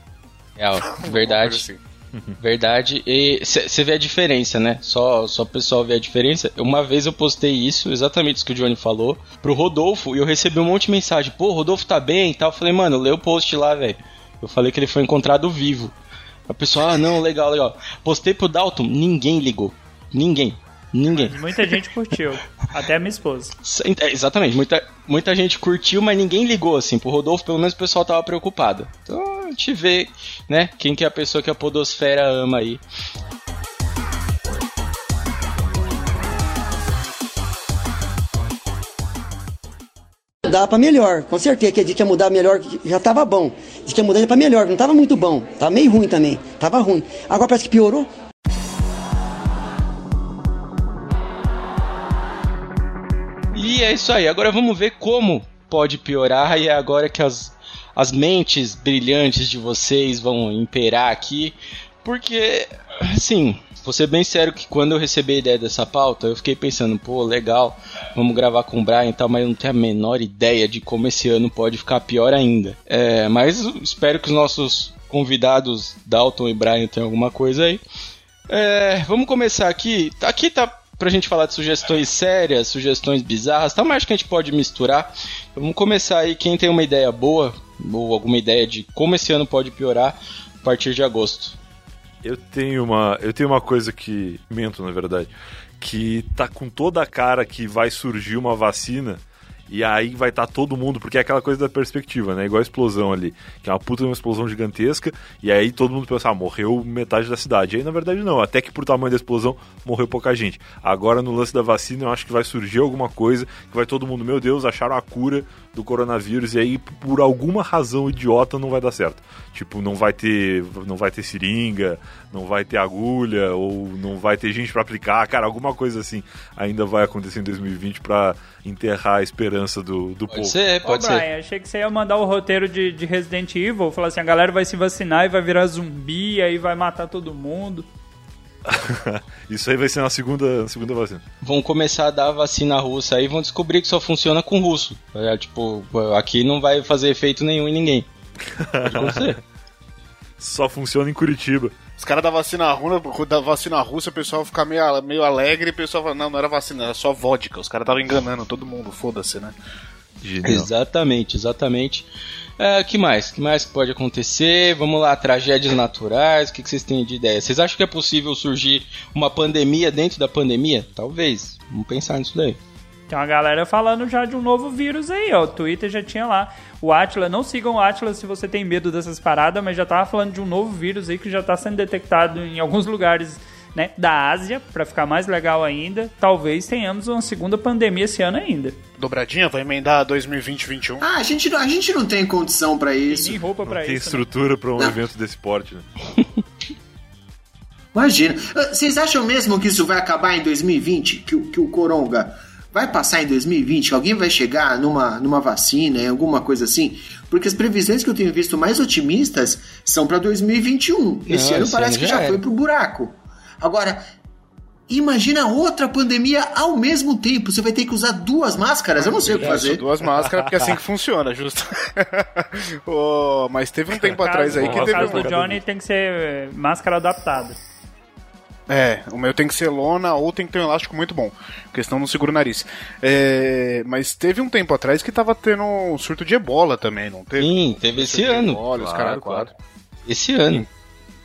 É, verdade. Assim. Verdade. E você vê a diferença, né? Só, só o pessoal vê a diferença. Uma vez eu postei isso, exatamente isso que o Johnny falou, pro Rodolfo, e eu recebi um monte de mensagem. Pô, o Rodolfo tá bem e tal. Eu falei, mano, lê o post lá, velho. Eu falei que ele foi encontrado vivo. A pessoa, ah, não, legal, legal. Postei pro Dalton, ninguém ligou. Ninguém. Ninguém. Mas muita gente curtiu. Até a minha esposa. É, exatamente, muita, muita gente curtiu, mas ninguém ligou, assim. Pro Rodolfo, pelo menos o pessoal tava preocupado. Então a gente vê, né, quem que é a pessoa que a Podosfera ama aí. Dá pra melhor, com certeza. Que a gente ia mudar melhor, já tava bom. Diz que ia mudar pra melhor, não tava muito bom. Tava meio ruim também. Tava ruim. Agora parece que piorou. E é isso aí. Agora vamos ver como pode piorar. E é agora que as, as mentes brilhantes de vocês vão imperar aqui. Porque, assim, vou ser bem sério que quando eu recebi a ideia dessa pauta, eu fiquei pensando, pô, legal, vamos gravar com o Brian e tal, mas eu não tenho a menor ideia de como esse ano pode ficar pior ainda. É, mas espero que os nossos convidados, Dalton e Brian, tenham alguma coisa aí. É, vamos começar aqui. Aqui tá pra gente falar de sugestões sérias, sugestões bizarras, tal, mas acho que a gente pode misturar. Vamos começar aí, quem tem uma ideia boa, ou alguma ideia de como esse ano pode piorar a partir de agosto. Eu tenho uma, eu tenho uma coisa que mento, na verdade, que tá com toda a cara que vai surgir uma vacina e aí vai estar tá todo mundo, porque é aquela coisa da perspectiva, né? Igual a explosão ali, que é uma puta uma explosão gigantesca, e aí todo mundo pensa, ah, morreu metade da cidade. E aí, na verdade, não, até que por tamanho da explosão morreu pouca gente. Agora, no lance da vacina, eu acho que vai surgir alguma coisa que vai todo mundo, meu Deus, acharam a cura do coronavírus, e aí, por alguma razão idiota, não vai dar certo. Tipo, não vai ter, não vai ter seringa, não vai ter agulha, ou não vai ter gente para aplicar, cara, alguma coisa assim ainda vai acontecer em 2020 para enterrar a esperança do, do pode povo. Ser, pode Ô, ser, Brian, achei que você ia mandar o roteiro de, de Resident Evil, falar assim, a galera vai se vacinar e vai virar zumbi, aí vai matar todo mundo. Isso aí vai ser na segunda, na segunda vacina. Vão começar a dar a vacina russa aí vão descobrir que só funciona com russo. É, tipo, aqui não vai fazer efeito nenhum em ninguém. Só funciona em Curitiba. Os caras da vacina russa, da vacina russa, o pessoal fica meio, meio alegre e o pessoal fala, não, não era vacina, era só vodka. Os caras estavam enganando todo mundo, foda-se, né? Genial. Exatamente, exatamente. É, que mais? que mais pode acontecer? Vamos lá, tragédias naturais, o que, que vocês têm de ideia? Vocês acham que é possível surgir uma pandemia dentro da pandemia? Talvez. Vamos pensar nisso daí. Tem uma galera falando já de um novo vírus aí, ó. O Twitter já tinha lá. O Atlas, não sigam o Atlas se você tem medo dessas paradas, mas já tava falando de um novo vírus aí que já tá sendo detectado em alguns lugares né, da Ásia, para ficar mais legal ainda. Talvez tenhamos uma segunda pandemia esse ano ainda. Dobradinha, vai emendar 2020-21. Ah, a gente, não, a gente não tem condição para isso. Tem roupa Não para tem isso. né? estrutura pra um Não. evento desse porte, né? Imagina. Ah, Vocês acham mesmo que isso vai acabar em 2020? Que, o- que o Coronga vai passar em 2020? Que alguém vai chegar numa, numa vacina, em alguma coisa assim? Porque as previsões que eu tenho visto mais otimistas são para 2021. Esse Não, ano esse parece ano que já já era. foi pro buraco. Agora, imagina outra pandemia ao mesmo tempo. Você vai ter que usar duas máscaras. Eu não sei o que Isso, fazer. duas máscaras, porque é assim que funciona, justo. Ô, mas teve um tempo No atrás caso- aí que no teve caso um... do Johnny tem que ser eh, máscara adaptada. É, o meu tem que ser lona ou tem que ter um elástico muito bom. Questão não segura o nariz. É, mas teve um tempo atrás que tava tendo um surto de ebola também, não teve? Sim, teve esse ano. Ebola, os Claro, claro. Esse ano.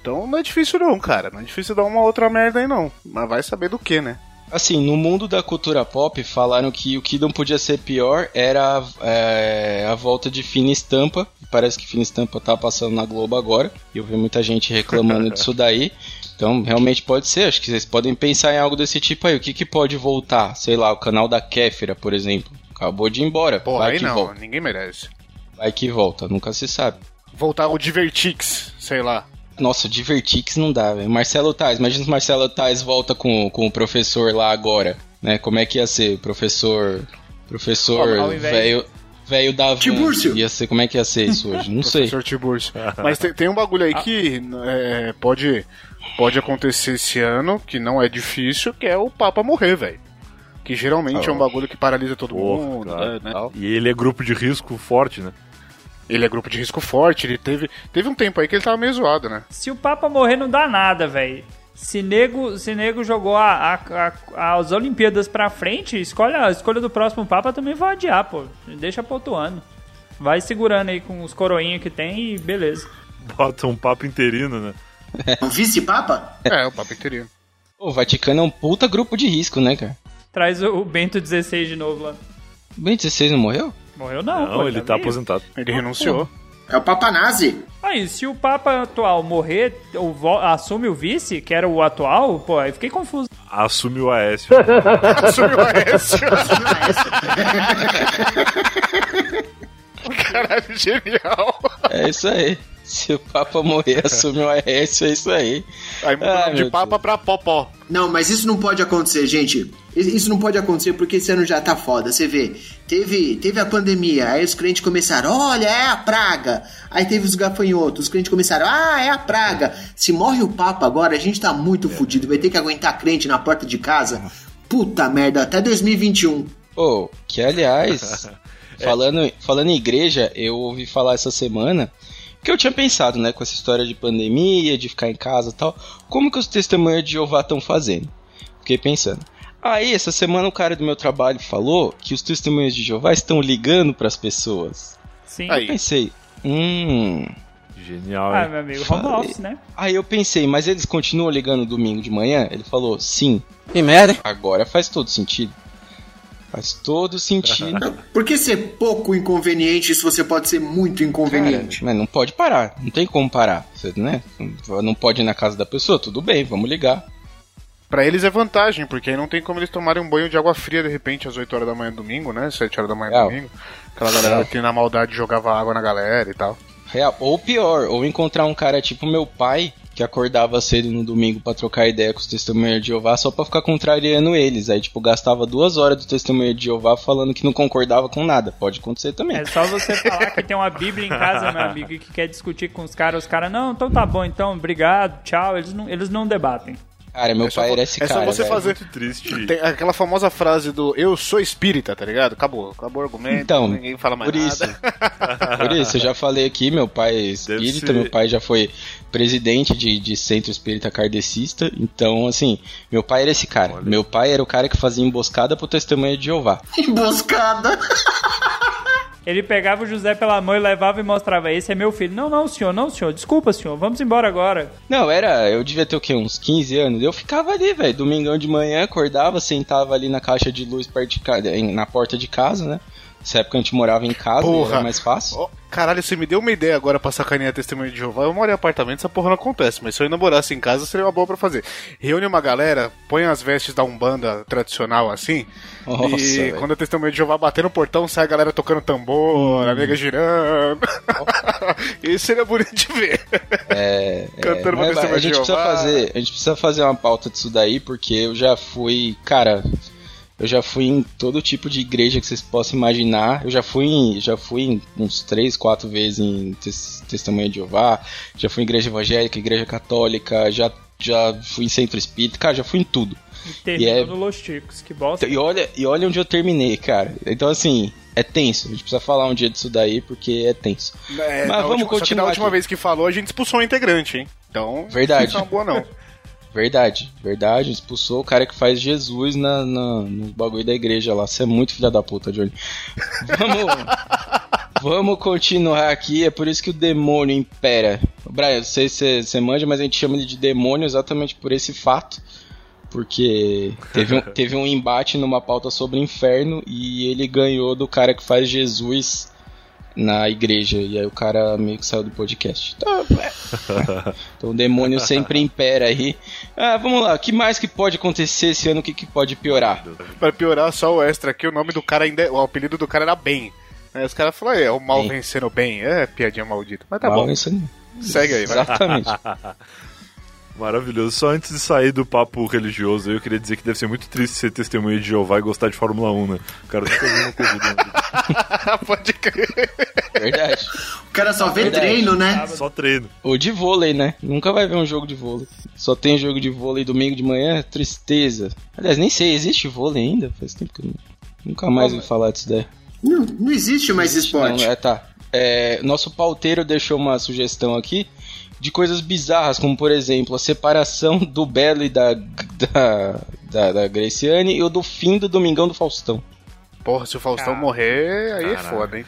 Então não é difícil não, cara. Não é difícil dar uma outra merda aí não. Mas vai saber do que, né? Assim, no mundo da cultura pop, falaram que o que não podia ser pior era é, a volta de Fina Estampa. Parece que Fina Estampa tá passando na Globo agora. E eu vi muita gente reclamando disso daí. Então, realmente pode ser. Acho que vocês podem pensar em algo desse tipo aí. O que, que pode voltar? Sei lá, o canal da Kéfera, por exemplo. Acabou de ir embora. Porra, Vai aí que não, volta. ninguém merece. Vai que volta. Nunca se sabe. Voltar o Divertix, sei lá. Nossa, Divertix não dá, velho. Marcelo Tais, imagina se Marcelo Tais volta com, com o professor lá agora, né? Como é que ia ser? Professor. Professor velho. Velho da. Tibúrcio. Ia ser, como é que ia ser isso hoje? Não sei. Professor Tiburcio. Mas tem, tem um bagulho aí que é, pode, pode acontecer esse ano, que não é difícil, que é o Papa morrer, velho. Que geralmente é um bagulho que paralisa todo Porra, mundo, cara. né, né. E ele é grupo de risco forte, né? Ele é grupo de risco forte, ele teve, teve um tempo aí que ele tava meio zoado, né? Se o Papa morrer, não dá nada, velho. Se nego, se nego jogou a, a- a- as Olimpíadas pra frente, escolha, a escolha do próximo Papa também vai adiar, pô. Deixa pro outro ano. Vai segurando aí com os coroinhos que tem e beleza. Bota um papo interino, né? O vice-papa? É, o Papa interino. Pô, o Vaticano é um puta grupo de risco, né, cara? Traz o, Bento 16 de novo lá. O Ben 16 não morreu? Morreu não, Não, pô, ele tá veio. aposentado. Ele renunciou. É o Papa Nazi. Aí, se o Papa atual morrer, o vo- assume o vice, que era o atual, pô, aí fiquei confuso. Assume o Aécio. Assumiu o Aécio. Caralho, genial. É isso aí. Se o Papa morrer, assume o Aécio, é isso aí. Aí mudou Ah, de Papa pra Popó. Não, mas isso não pode acontecer, gente. Isso não pode acontecer porque esse ano já tá foda. Você vê, teve, teve a pandemia, aí os crentes começaram, olha, é a praga. Aí teve os gafanhotos, os crentes começaram, ah, é a praga. Se morre o Papa agora, a gente tá muito fudido. Vai ter que aguentar crente na porta de casa. Puta merda, até 2021. Pô, que aliás, falando, falando em igreja, eu ouvi falar essa semana que eu tinha pensado, né, com essa história de pandemia, de ficar em casa e tal, como que os testemunhos de Jeová estão fazendo? Fiquei pensando. Aí, essa semana o cara do meu trabalho falou que os testemunhos de Jeová estão ligando pras pessoas. Sim. Aí. Eu pensei, hum. Genial, Ah, meu amigo, home office, né? Aí eu pensei, mas eles continuam ligando domingo de manhã? Ele falou, sim. Que merda? Agora faz todo sentido. Faz todo sentido. Por que ser pouco inconveniente se você pode ser muito inconveniente? Cara, mas não pode parar, não tem como parar, você, né? Não pode ir na casa da pessoa, tudo bem, vamos ligar. Pra eles é vantagem, porque aí não tem como eles tomarem um banho de água fria de repente às 8 horas da manhã domingo, né? 7 horas da manhã Real. domingo. Aquela galera que na maldade jogava água na galera e tal. Real. Ou pior, ou encontrar um cara tipo meu pai, que acordava cedo no domingo pra trocar ideia com os testemunhas de Jeová só pra ficar contrariando eles. Aí, tipo, gastava duas horas do testemunho de Jeová falando que não concordava com nada. Pode acontecer também. É só você falar que tem uma Bíblia em casa, meu amigo, e que quer discutir com os caras. Os caras, não, então tá bom, então, obrigado, tchau. Eles não, eles não debatem. Cara, meu É só pai era esse é só cara. você velho. fazer- Muito triste. Tem aquela famosa frase do eu sou espírita, tá ligado? Acabou. Acabou o argumento, Então, ninguém fala mais por nada. isso. Por isso, eu já falei aqui, meu pai é espírita, ser- meu pai já foi presidente de, de centro espírita kardecista, então, assim, meu pai era esse cara. Meu pai era o cara que fazia emboscada pro testemunho de Jeová. Emboscada. Ele pegava o José pela mão e levava e mostrava: Esse é meu filho. Não, não, senhor, não, senhor. Desculpa, senhor. Vamos embora agora. Não, era, eu devia ter o quê, uns 15 anos. Eu ficava ali, velho, domingão de manhã, acordava, sentava ali na caixa de luz perto de na porta de casa, né? Nessa época a gente morava em casa, Porra. era mais fácil. Ó, caralho, você me deu uma ideia agora pra sacanear testemunho de Jeová. Eu moro em apartamento, essa porra não acontece. Mas se eu ainda morasse em casa, seria uma boa pra fazer. Reúne uma galera, põe as vestes da Umbanda tradicional assim. Nossa, e velho. quando a testemunha de Jeová bater no portão, sai a galera tocando tambor, a nega girando. Isso seria bonito de ver. É, Cantando uma mas a gente precisa fazer, a gente precisa fazer uma pauta disso daí, porque eu já fui, cara, eu já fui em todo tipo de igreja que vocês possam imaginar. Eu já fui em, já fui em uns três, quatro vezes em tes, Testemunha de Jeová, já fui em igreja evangélica, igreja católica, já já fui em centro espírita, cara, já fui em tudo. E terminou E é- no Los Chicos. Que bosta. E olha, e olha onde eu terminei, cara. Então assim, é tenso. A gente precisa falar um dia disso daí porque é tenso. É, Mas vamos última, Só que na continuar última aqui. vez que falou, a gente expulsou um integrante, hein? Então, Verdade. Não é uma boa, não. Verdade, verdade. Expulsou o cara que faz Jesus na, na, no bagulho da igreja lá. Você é muito filha da puta, Johnny. Vamos, vamos continuar aqui. É por isso que o demônio impera. Brian, não sei se você manja, mas a gente chama ele de demônio exatamente por esse fato. Porque teve um, teve um embate numa pauta sobre inferno e ele ganhou do cara que faz Jesus na igreja. E aí o cara meio que saiu do podcast. Então, é. Então o demônio sempre impera aí. Ah, vamos lá, o que mais que pode acontecer esse ano? O que, que pode piorar? Pra piorar só o extra aqui, o nome do cara ainda. O apelido do cara era Ben. Aí os caras falaram, é, o mal Ben. vencendo o bem. É, piadinha maldita. Mas tá Mal bom. vencendo. Segue aí, vai. Exatamente. Maravilhoso. Só antes de sair do papo religioso, eu queria dizer que deve ser muito triste ser testemunha de Jeová e gostar de Fórmula 1, né? O cara nunca viu uma corrida. vida. Pode crer. Verdade. O cara só vê Verdade. treino, né? Só treino. Ou de vôlei, né? Nunca vai ver um jogo de vôlei. Só tem jogo de vôlei domingo de manhã, tristeza. Aliás, nem sei, existe vôlei ainda? Faz tempo que eu nu- nunca mais ouvi falar disso daí. Não, não existe mais esporte. Não, é, tá. É, nosso pauteiro deixou uma sugestão aqui de coisas bizarras, como por exemplo a separação do Belo e da, da, da, da Graciane e o do fim do Domingão do Faustão. Porra, se o Faustão morrer, aí é foda, hein?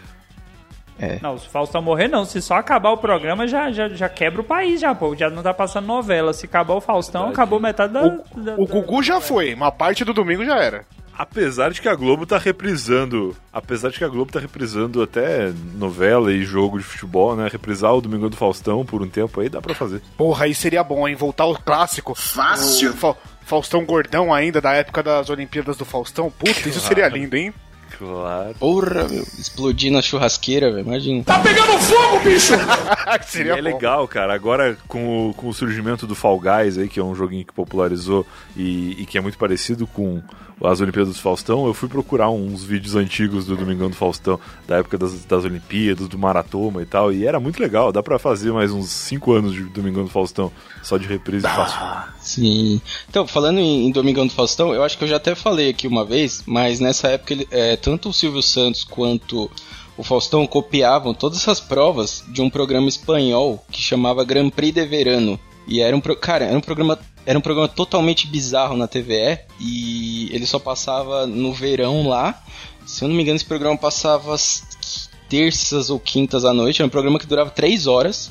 Não, se o Faustão morrer, não. Se só acabar o programa, já, já, já quebra o país, já, pô. Já não tá passando novela. Se acabar o Faustão, Verdade. acabou metade da. da- O da- Gugu já foi, uma parte do domingo já era. Apesar de que a Globo tá reprisando. Apesar de que a Globo tá reprisando até novela e jogo de futebol, né? Reprisar o Domingão do Faustão por um tempo aí dá pra fazer. Porra, aí seria bom, hein? Voltar ao clássico. Fácil. O Fa- Faustão Gordão ainda, da época das Olimpíadas do Faustão. Puta, isso seria lindo, hein? Claro. Porra, meu. Explodir na churrasqueira, velho. Imagina. seria E é bom. legal, cara. Agora, com o, com o surgimento do Fall Guys aí, que é um joguinho que popularizou e, e que é muito parecido com as Olimpíadas do Faustão, eu fui procurar uns vídeos antigos do Domingão do Faustão, da época das, das Olimpíadas, do Maratoma e tal, e era muito legal. Dá pra fazer mais uns 5 anos de Domingão do Faustão, só de reprise fácil. Sim. Então, falando em, em Domingão do Faustão, eu acho que eu já até falei aqui uma vez, mas nessa época ele- é, tanto o Silvio Santos quanto o Faustão copiavam todas essas provas de um programa espanhol que chamava Grand Prix de Verano. E era um pro- cara, era um programa era um programa totalmente bizarro na TVE e ele só passava no verão lá. Se eu não me engano, esse programa passava as terças ou quintas à noite. Era um programa que durava três horas.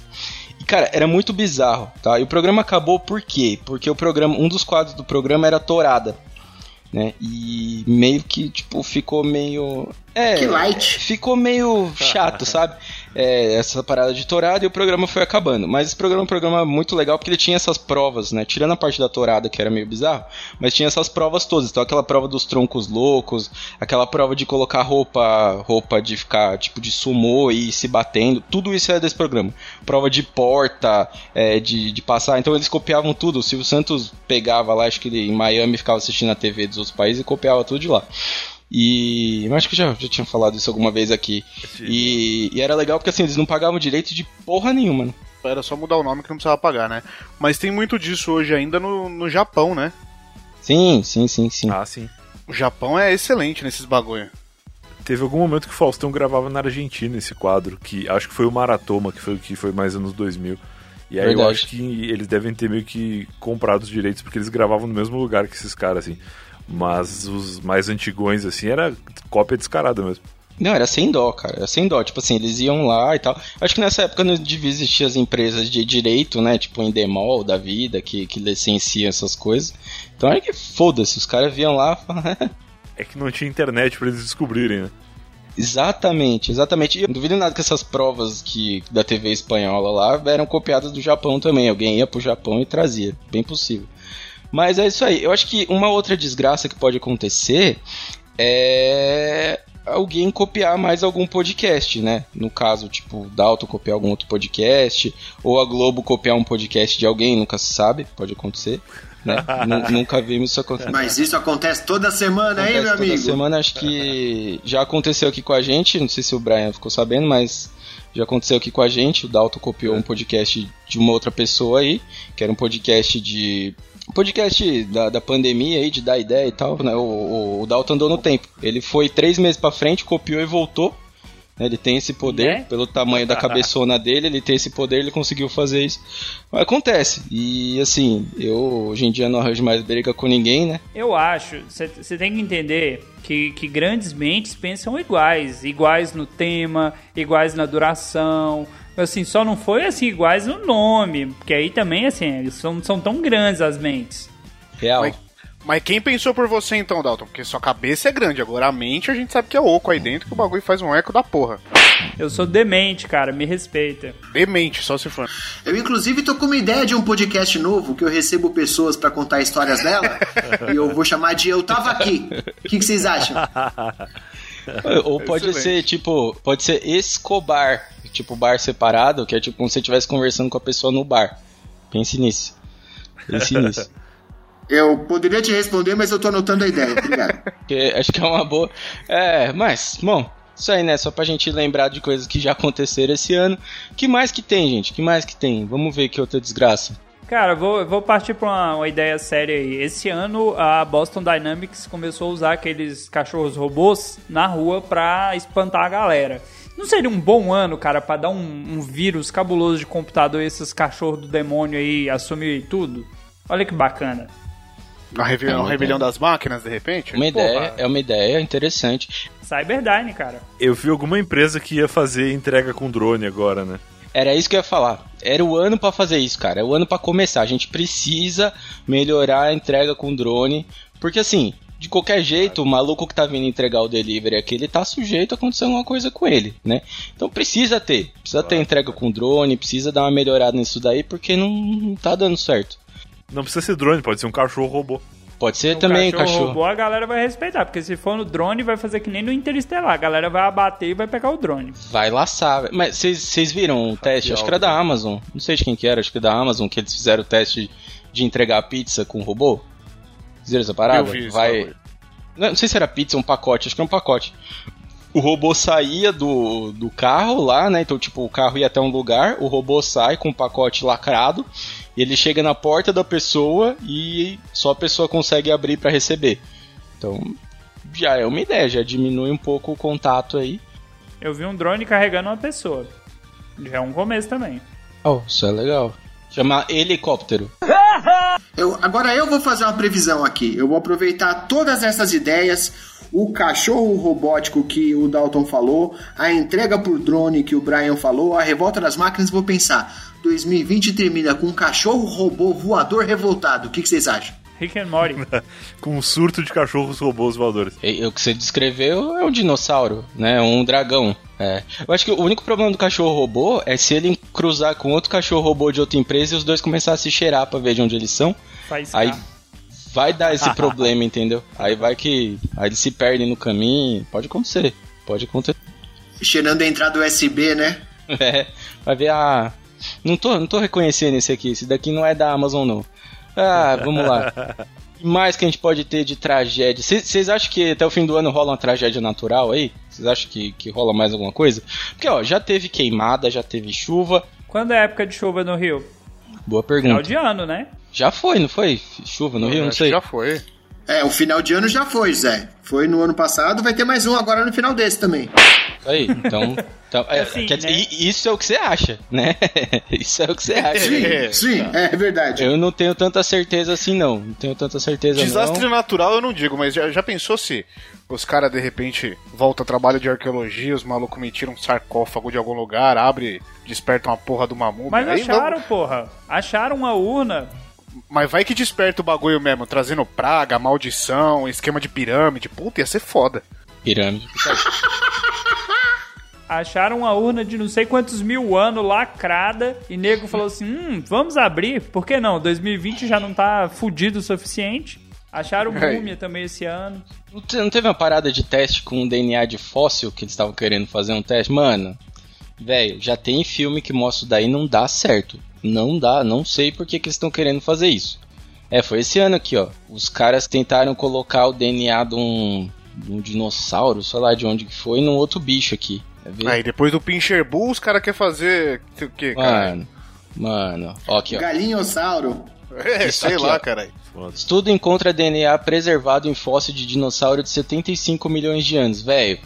E, cara, era muito bizarro, tá? E o programa acabou por quê? Porque o programa, um dos quadros do programa era tourada, né? E meio que, tipo, ficou meio... É, Que light. ficou meio chato, sabe? É, essa parada de tourada e o programa foi acabando. Mas esse programa é um programa muito legal porque ele tinha essas provas, né? Tirando a parte da tourada, que era meio bizarro, mas tinha essas provas todas. Então, aquela prova dos troncos loucos, aquela prova de colocar roupa, roupa de ficar tipo de sumô e ir se batendo, tudo isso é desse programa. Prova de porta, é, de, de passar. Então, eles copiavam tudo. O Silvio Santos pegava lá, acho que ele em Miami ficava assistindo a TV dos outros países e copiava tudo de lá. E eu acho que eu já, já tinha falado isso alguma vez aqui. E, e era legal porque assim, eles não pagavam direito de porra nenhuma, né? Era só mudar o nome que não precisava pagar, né? Mas tem muito disso hoje ainda no, no Japão, né? Sim, sim, sim, sim. Ah, sim. O Japão é excelente nesses bagulho. Teve algum momento que o Faustão gravava na Argentina esse quadro, que acho que foi o Maratoma, que foi, que foi mais anos 2000. E aí eu Verdade. acho que eles devem ter meio que comprado os direitos, porque eles gravavam no mesmo lugar que esses caras, assim. Mas os mais antigões, assim, era cópia descarada mesmo. Não, era sem dó, cara. Era sem dó. Tipo assim, eles iam lá e tal. Acho que nessa época não devia existir as empresas de direito, né? Tipo Endemol da vida, que, que licenciam essas coisas. Então é que foda-se, os caras viam lá e É que não tinha internet pra eles descobrirem, né? Exatamente, exatamente. E eu não duvido nada que essas provas que da TV espanhola lá eram copiadas do Japão também. Alguém ia pro Japão e trazia. Bem possível. Mas é isso aí. Eu acho que uma outra desgraça que pode acontecer é alguém copiar mais algum podcast, né? No caso, tipo, Dalton copiar algum outro podcast, ou a Globo copiar um podcast de alguém, nunca se sabe, pode acontecer. Né? Nu- nunca vimos isso acontecer. Mas isso acontece toda semana, hein, Acontece meu toda amigo? semana, acho que já aconteceu aqui com a gente, não sei se o Brian ficou sabendo, mas já aconteceu aqui com a gente. O Dalton copiou um podcast de uma outra pessoa aí, que era um podcast de. Podcast da, da pandemia aí, de dar ideia e tal, né? O, o, o Dalton andou no tempo. Ele foi três meses pra frente, copiou e voltou. né? Ele tem esse poder, Né? pelo tamanho da cabeçona dele, ele tem esse poder, ele conseguiu fazer isso. Mas acontece. E assim, eu hoje em dia não arranjo mais briga com ninguém, né? Eu acho, você tem que entender que, que grandes mentes pensam iguais, iguais no tema, iguais na duração. Assim, só não foi assim iguais no nome, porque aí também assim, são, são tão grandes as mentes. Real. Mas, mas quem pensou por você então, Dalton? Porque sua cabeça é grande, agora a mente a gente sabe que é oco aí dentro, que o bagulho faz um eco da porra. Eu sou demente, cara, me respeita. Demente, só se for. Eu, inclusive, tô com uma ideia de um podcast novo que eu recebo pessoas pra contar histórias dela. e eu vou chamar de Eu Tava Aqui. O que, que vocês acham? Ou pode Excelente. ser, tipo, pode ser Escobar. Tipo bar separado, que é tipo como se você estivesse conversando com a pessoa no bar. Pense nisso. Pense nisso. Eu poderia te responder, mas eu tô anotando a ideia. Obrigado. Que acho que é uma boa. É, mas, bom, isso aí, né? Só pra gente lembrar de coisas que já aconteceram esse ano. que mais que tem, gente? que mais que tem? Vamos ver que outra desgraça. Cara, vou, vou partir pra uma, uma ideia séria aí. Esse ano a Boston Dynamics começou a usar aqueles cachorros robôs na rua pra espantar a galera. Não seria um bom ano, cara, pra dar um, um vírus cabuloso de computador e esses cachorros do demônio aí assumir tudo? Olha que bacana. A revi- É, uma uma rebelião das máquinas, de repente? Uma ideia, é uma ideia interessante. Cyberdyne, cara. Eu vi alguma empresa que ia fazer entrega com drone agora, né? Era isso que eu ia falar. Era o ano pra fazer isso, cara. É o ano pra começar. A gente precisa melhorar a entrega com drone, porque assim, de qualquer jeito, o maluco que tá vindo entregar o delivery aqui, ele tá sujeito a acontecer alguma coisa com ele, né? Então precisa ter, precisa ter entrega com drone, precisa dar uma melhorada nisso daí, porque não, não tá dando certo. Não precisa ser drone, pode ser um cachorro robô. Pode ser O também cachorro, cachorro. robô a galera vai respeitar, porque se for no drone vai fazer que nem no Interestelar. A galera vai abater e vai pegar o drone. Vai laçar. velho. Mas vocês- viram o teste? Acho que era da Amazon. Não sei de quem que era, acho que da Amazon, que eles fizeram o teste de entregar pizza com robô. Vocês viram essa parada? Eu vi isso, Vai. Não, não sei se era pizza ou um pacote, acho que é um pacote. O robô saía do, do carro lá, né? Então, tipo, o carro ia até um lugar, o robô sai com o pacote lacrado, e ele chega na porta da pessoa e só a pessoa consegue abrir pra receber. Então, já é uma ideia, já diminui um pouco o contato aí. Eu vi um drone carregando uma pessoa. Já é um começo também. Oh, isso é legal. Chama helicóptero. Eu- agora eu vou fazer uma previsão aqui. Eu vou aproveitar todas essas ideias, o cachorro robótico que o Dalton falou, a entrega por drone que o Brian falou, a revolta das máquinas. Vou pensar. 2020 termina com um cachorro robô voador revoltado. O que, que vocês acham? Rick and Morty. Com um surto de cachorros robôs voadores. E- O que você descreveu é um dinossauro, né? Um dragão. É. Eu acho que o único problema do cachorro robô é se ele cruzar com outro cachorro robô de outra empresa e os dois começar a se cheirar pra ver de onde eles são. Faz Aí cá. vai dar esse problema, entendeu? Aí vai que. Aí eles se perdem no caminho. Pode acontecer. Pode acontecer. Cheirando a entrada USB, né? É, vai ver a. Não tô, não tô reconhecendo esse aqui. Esse daqui não é da Amazon, não. Ah, vamos lá. O que mais que a gente pode ter de tragédia? Vocês acham que até o fim do ano rola uma tragédia natural aí? Vocês acham que, que rola mais alguma coisa? Porque, ó, já teve queimada, já teve chuva. Quando é época de chuva no Rio? Boa Final pergunta. de ano, né? Já foi, não foi? Chuva no Rio? Não sei. que Já foi. É, o final de ano já foi, Zé. Foi no ano passado, vai ter mais um agora no final desse também. Aí, então. então é, Assim, dizer, né? Isso é o que você acha, né? isso é o que você acha. Sim, É, sim, é verdade. Eu não tenho tanta certeza assim, não. Não tenho tanta certeza, Desastre não. natural eu não digo, mas já, já pensou se os caras de repente voltam ao trabalho de arqueologia, os malucos me tiram um sarcófago de algum lugar, abre, despertam uma porra de uma múmia. Mas acharam, vamos- porra. Acharam uma urna. Mas vai que desperta o bagulho mesmo, trazendo praga, maldição, esquema de pirâmide. Puta, ia ser foda. Pirâmide. Acharam uma urna de não sei quantos mil anos lacrada. E nego falou assim: hum, vamos abrir. Por que não? 2020 já não tá fudido o suficiente. Acharam múmia também esse ano. Não te- não teve uma parada de teste com DNA de fóssil que eles estavam querendo fazer um teste? Mano, velho, já tem filme que mostra isso daí não dá certo. Não dá, não sei por que, que eles estão querendo fazer isso. É, foi esse ano aqui, ó. Os caras tentaram colocar o DNA de um, de um dinossauro, sei lá de onde que foi, num outro bicho aqui. Aí depois do Pincher Bull, os caras querem fazer. O que, cara? Mano, mano, ó aqui, ó. Galinhossauro. É, Isso sei aqui, lá, ó. cara. Estudo encontra DNA preservado em fóssil de dinossauro de 75 milhões de anos. Velho,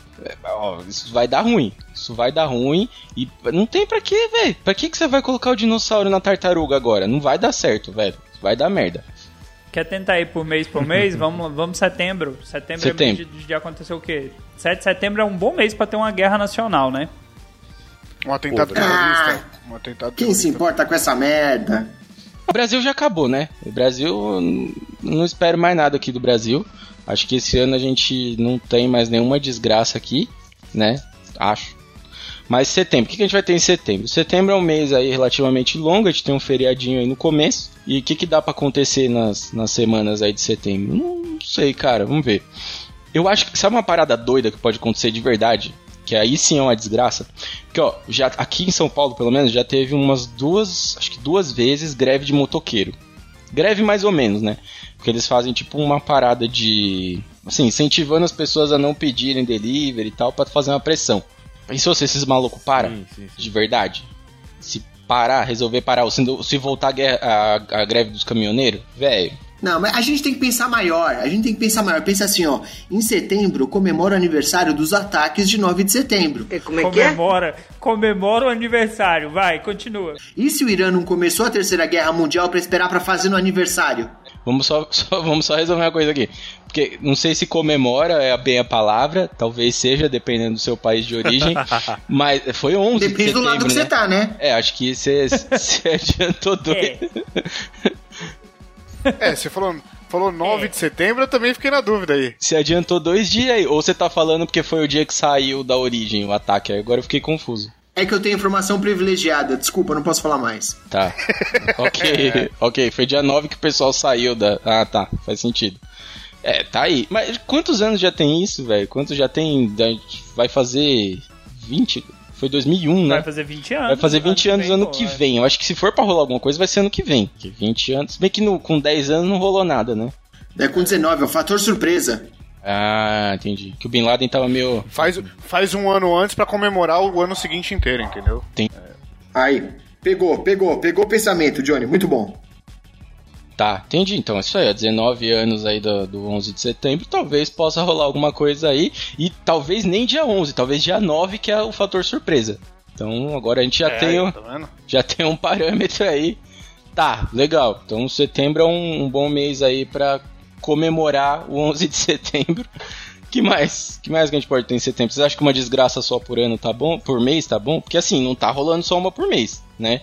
isso vai dar ruim. Isso vai dar ruim. E não tem pra quê, velho. Pra que, que você vai colocar o dinossauro na tartaruga agora? Não vai dar certo, velho. Vai dar merda. Quer tentar ir por mês por mês? vamos, vamos setembro. Setembro, Setembro. é mês de, de acontecer o quê? 7 de setembro é um bom mês pra ter uma guerra nacional, né? Um atentado Pô, terrorista. Um atentado Quem se terrorista. importa com essa merda? O Brasil já acabou, né? O Brasil. Não espero mais nada aqui do Brasil. Acho que esse ano a gente não tem mais nenhuma desgraça aqui, né? Acho. Mas setembro, o que que a gente vai ter em setembro? Setembro é um mês aí relativamente longo, a gente tem um feriadinho aí no começo. E o que, que dá pra acontecer nas, nas semanas aí de setembro? Não sei, cara, vamos ver. Eu acho que, sabe uma parada doida que pode acontecer de verdade? que aí sim é uma desgraça. Porque, ó, já, aqui em São Paulo, pelo menos, já teve umas duas, acho que duas vezes greve de motoqueiro. Greve mais ou menos, né? Porque eles fazem tipo uma parada de. Assim, incentivando as pessoas a não pedirem delivery e tal, para fazer uma pressão. E se esses malucos param, Sim, sim, sim. de verdade? Se parar, resolver parar, ou se, se voltar a, guerra- a- a greve dos caminhoneiros, velho. Não, mas a gente tem que pensar maior. A gente tem que pensar maior. Pensa assim, ó. Em setembro, comemora o aniversário dos ataques de 9 de setembro. Como é que é? Comemora, comemora o aniversário. Vai, continua. E se o Irã não começou a Terceira Guerra Mundial pra esperar pra fazer no aniversário? Vamos só, só- vamos só resolver uma coisa aqui. Porque não sei se comemora é bem a palavra, talvez seja, dependendo do seu país de origem. mas foi 11 de Depende do lado setembro, que você né? tá, né? É, acho que você, você adiantou dois. É. É, você falou, falou 9 É. de setembro, eu também fiquei na dúvida aí. Você adiantou dois dias aí. Ou você tá falando porque foi o dia que saiu da origem o ataque. Agora eu fiquei confuso. É que eu tenho informação privilegiada. Desculpa, não posso falar mais. Tá. ok, ok. Foi dia 9 que o pessoal saiu da. Ah, tá. Faz sentido. É, tá aí. Mas quantos anos já tem isso, velho? Quantos já tem. Vai fazer 20? Foi 2001, né? Vai fazer 20 anos. Vai fazer 20 anos ano que pô, é. vem. Eu acho que se for pra rolar alguma coisa, vai ser ano que vem. Porque 20 anos. Se bem que no- com 10 anos não rolou nada, né? É com 19, é o fator surpresa. Ah, entendi. Que o Bin Laden tava meio. Faz, faz um ano antes pra comemorar o ano seguinte inteiro, entendeu? Aí, pegou, pegou, pegou o pensamento, Johnny. Muito bom. Tá, entendi. Então, é isso aí, ó, 19 anos aí do, do 11 de setembro, talvez possa rolar alguma coisa aí, e talvez nem dia 11, talvez dia 9, que é o fator surpresa. Então, agora a gente já, É, tem, o- tá já tem um parâmetro aí. Tá, legal. Então, setembro é um, um bom mês aí pra comemorar o 11 de setembro. Que mais? Que mais que a gente pode ter em setembro? Vocês acham que uma desgraça só por ano tá bom? Por mês tá bom? Porque assim, não tá rolando só uma por mês, né?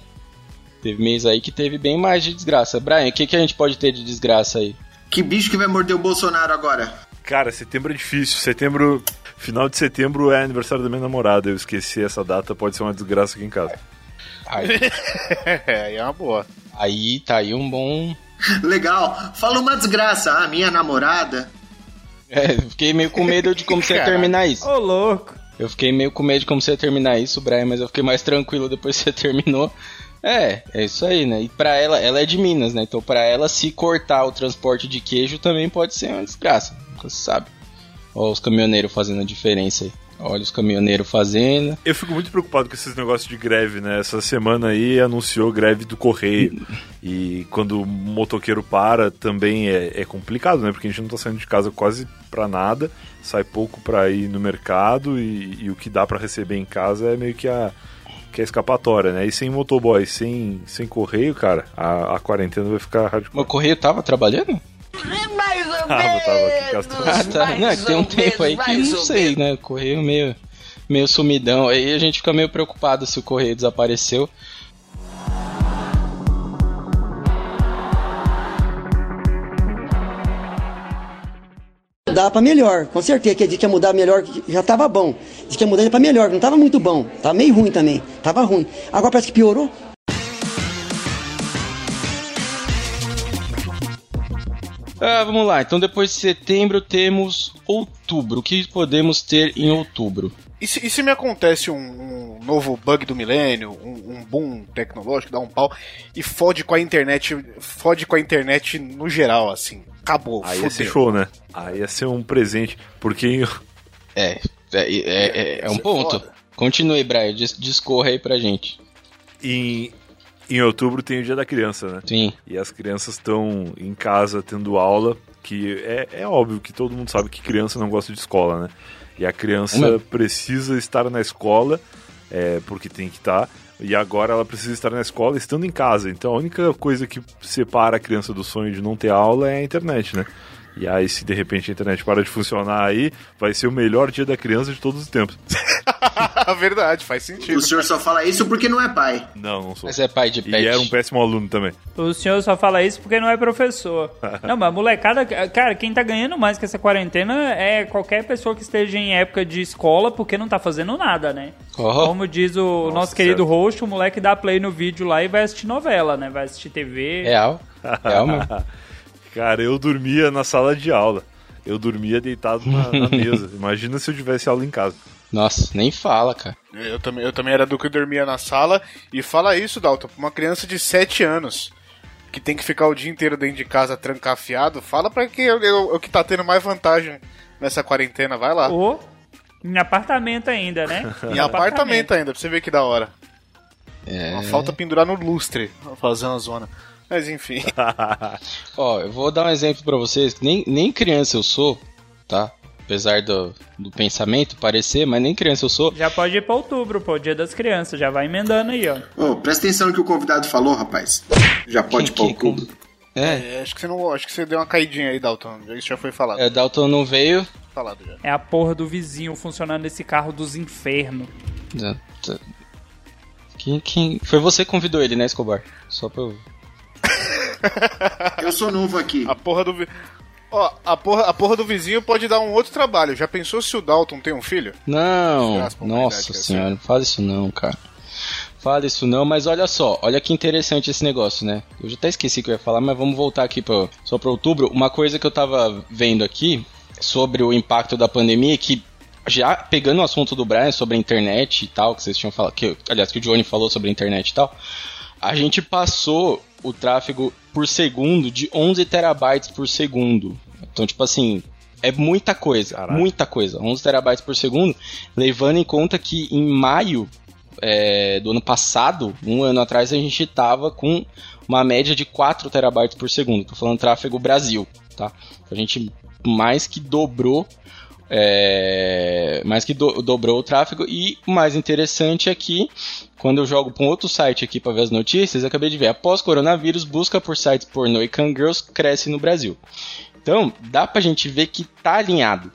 Teve mês aí que teve bem mais de desgraça. Brian, o que, que a gente pode ter de desgraça aí? Que bicho que vai morder o Bolsonaro agora? Cara, setembro é difícil. Setembro. Final de setembro é aniversário da minha namorada. Eu esqueci essa data, pode ser uma desgraça aqui em casa. Aí, É, aí é uma boa. aí tá aí um bom. Legal. Fala uma desgraça. Ah, minha namorada. É, eu fiquei meio com medo de como você ia terminar isso. Ô, louco. Eu fiquei meio com medo de como você ia terminar isso, Brian, mas eu fiquei mais tranquilo depois que você terminou. É, é isso aí, né? E pra ela, ela é de Minas, né? Então pra ela, se cortar o transporte de queijo também pode ser uma desgraça. Nunca se sabe. Olha os caminhoneiros fazendo a diferença aí. Olha os caminhoneiros fazendo. Eu fico muito preocupado com esses negócios de greve, né? Essa semana aí anunciou greve do correio. E quando o motoqueiro para, também é, é complicado, né? Porque a gente não tá saindo de casa quase pra nada, sai pouco pra ir no mercado e, e o que dá pra receber em casa é meio que a, que a escapatória, né? E sem motoboy, sem, sem correio, cara, a, a quarentena vai ficar Mas o correio tava trabalhando? Mais ou aqui, Castro. Ah, tá. mais Não, tem um tempo aí menos, que não sei, né? O correio meio, meio sumidão. Aí a gente fica meio preocupado se o correio desapareceu. Dá pra melhor, com certeza. Que a gente ia mudar melhor, que já tava bom. Diz que ia mudar pra melhor, não tava muito bom. Tava meio ruim também. Tava ruim. Agora parece que piorou. Ah, vamos lá. Então depois de setembro temos outubro. O que podemos ter em outubro? E se, e se me acontece um, um novo bug do milênio, um, um boom tecnológico, dá um pau, e fode com a internet, fode com a internet no geral, assim. Acabou, Aí ia ser show, né? Aí ia ser um presente, porque É, é, é, é, é um ponto. foda. Continue, Brian. Dis- discorra aí pra gente. em, em outubro tem o Dia da Criança, né? Sim. E as crianças estão em casa tendo aula, que é, é óbvio que todo mundo sabe que criança não gosta de escola, né? E a criança Não. precisa estar na escola, é, porque tem que estar, e agora ela precisa estar na escola estando em casa. Então a única coisa que separa a criança do sonho de não ter aula é a internet, né? E aí, se de repente a internet para de funcionar aí, vai ser o melhor dia da criança de todos os tempos. Verdade, faz sentido. O senhor só fala isso porque não é pai. Não, não sou. Mas é pai de E pet. era um péssimo aluno também. O senhor só fala isso porque não é professor. Não, mas molecada, cara, quem tá ganhando mais que essa quarentena é qualquer pessoa que esteja em época de escola porque não tá fazendo nada, né? Oh. Como diz o nosso querido host, o moleque dá play no vídeo lá e vai assistir novela, né? Vai assistir TV. Real. Real, mano. Cara, eu dormia na sala de aula. Eu dormia deitado na, na mesa. Imagina se eu tivesse aula em casa. Nossa, nem fala, cara. Eu também, eu também era do que dormia na sala. E fala isso, Dalton, pra uma criança de 7 anos que tem que ficar o dia inteiro dentro de casa trancafiado, fala pra que o que tá tendo mais vantagem nessa quarentena, vai lá. Ou em apartamento ainda, né? em apartamento ainda, pra você ver que da hora. É. Uma falta pendurar no lustre, pra fazer uma zona. Mas enfim. Ó, eu vou dar um exemplo pra vocês. Nem, nem criança eu sou, tá? Apesar do, do pensamento parecer, mas nem criança eu sou. Já pode ir pra outubro, pô, dia das crianças. Já vai emendando aí, ó. Ô, presta atenção no que o convidado falou, rapaz. Já pode ir pra Que- que- outubro. É, É, acho que você não. Acho que você deu uma caidinha aí, Dalton. Isso já foi falado. é, Dalton não veio. Falado já. É a porra do vizinho funcionando esse carro dos infernos. Quem, quem... Foi você que convidou ele, né, Escobar? Só pra eu... Eu sou novo aqui. A porra do. Ó, a porra, a porra do vizinho pode dar um outro trabalho. Já pensou se o Dalton tem um filho? Não, nossa quer senhora, não fala isso não, cara. Fala isso não, mas olha só, olha que interessante esse negócio, né? Eu já até esqueci o que eu ia falar, mas vamos voltar aqui pra, só para outubro. Uma coisa que eu tava vendo aqui sobre o impacto da pandemia, que já pegando o assunto do Brian sobre a internet e tal, que vocês tinham falado, que, aliás, que o Johnny falou sobre a internet e tal, a gente passou o tráfego por segundo de 11 terabytes por segundo. Então, tipo assim, é muita coisa, Caralho. muita coisa. 11 terabytes por segundo, levando em conta que em maio é, do ano passado, um ano atrás, a gente tava com uma média de 4 terabytes por segundo. Tô falando tráfego Brasil, tá? A gente mais que dobrou é, mais que do- dobrou o tráfego e o mais interessante é que quando eu jogo para um outro site aqui para ver as notícias, eu acabei de ver após coronavírus, busca por sites pornô e cangirls cresce no Brasil. Então, dá pra gente ver que tá alinhado.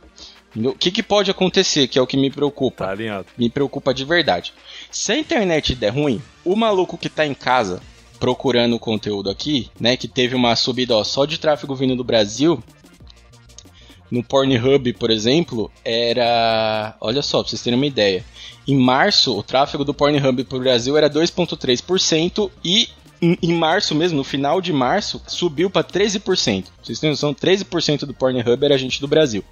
O que, que pode acontecer, que é o que me preocupa? Tá alinhado. me preocupa de verdade. Se a internet der ruim, o maluco que tá em casa procurando o conteúdo aqui, né, que teve uma subida ó, só de tráfego vindo do Brasil, no Pornhub, por exemplo, era, olha só, pra vocês terem uma ideia. Em março, o tráfego do Pornhub pro Brasil era 2.3% e em, março mesmo, no final de março, subiu para 13%. Vocês têm noção? 13% do Pornhub era gente do Brasil.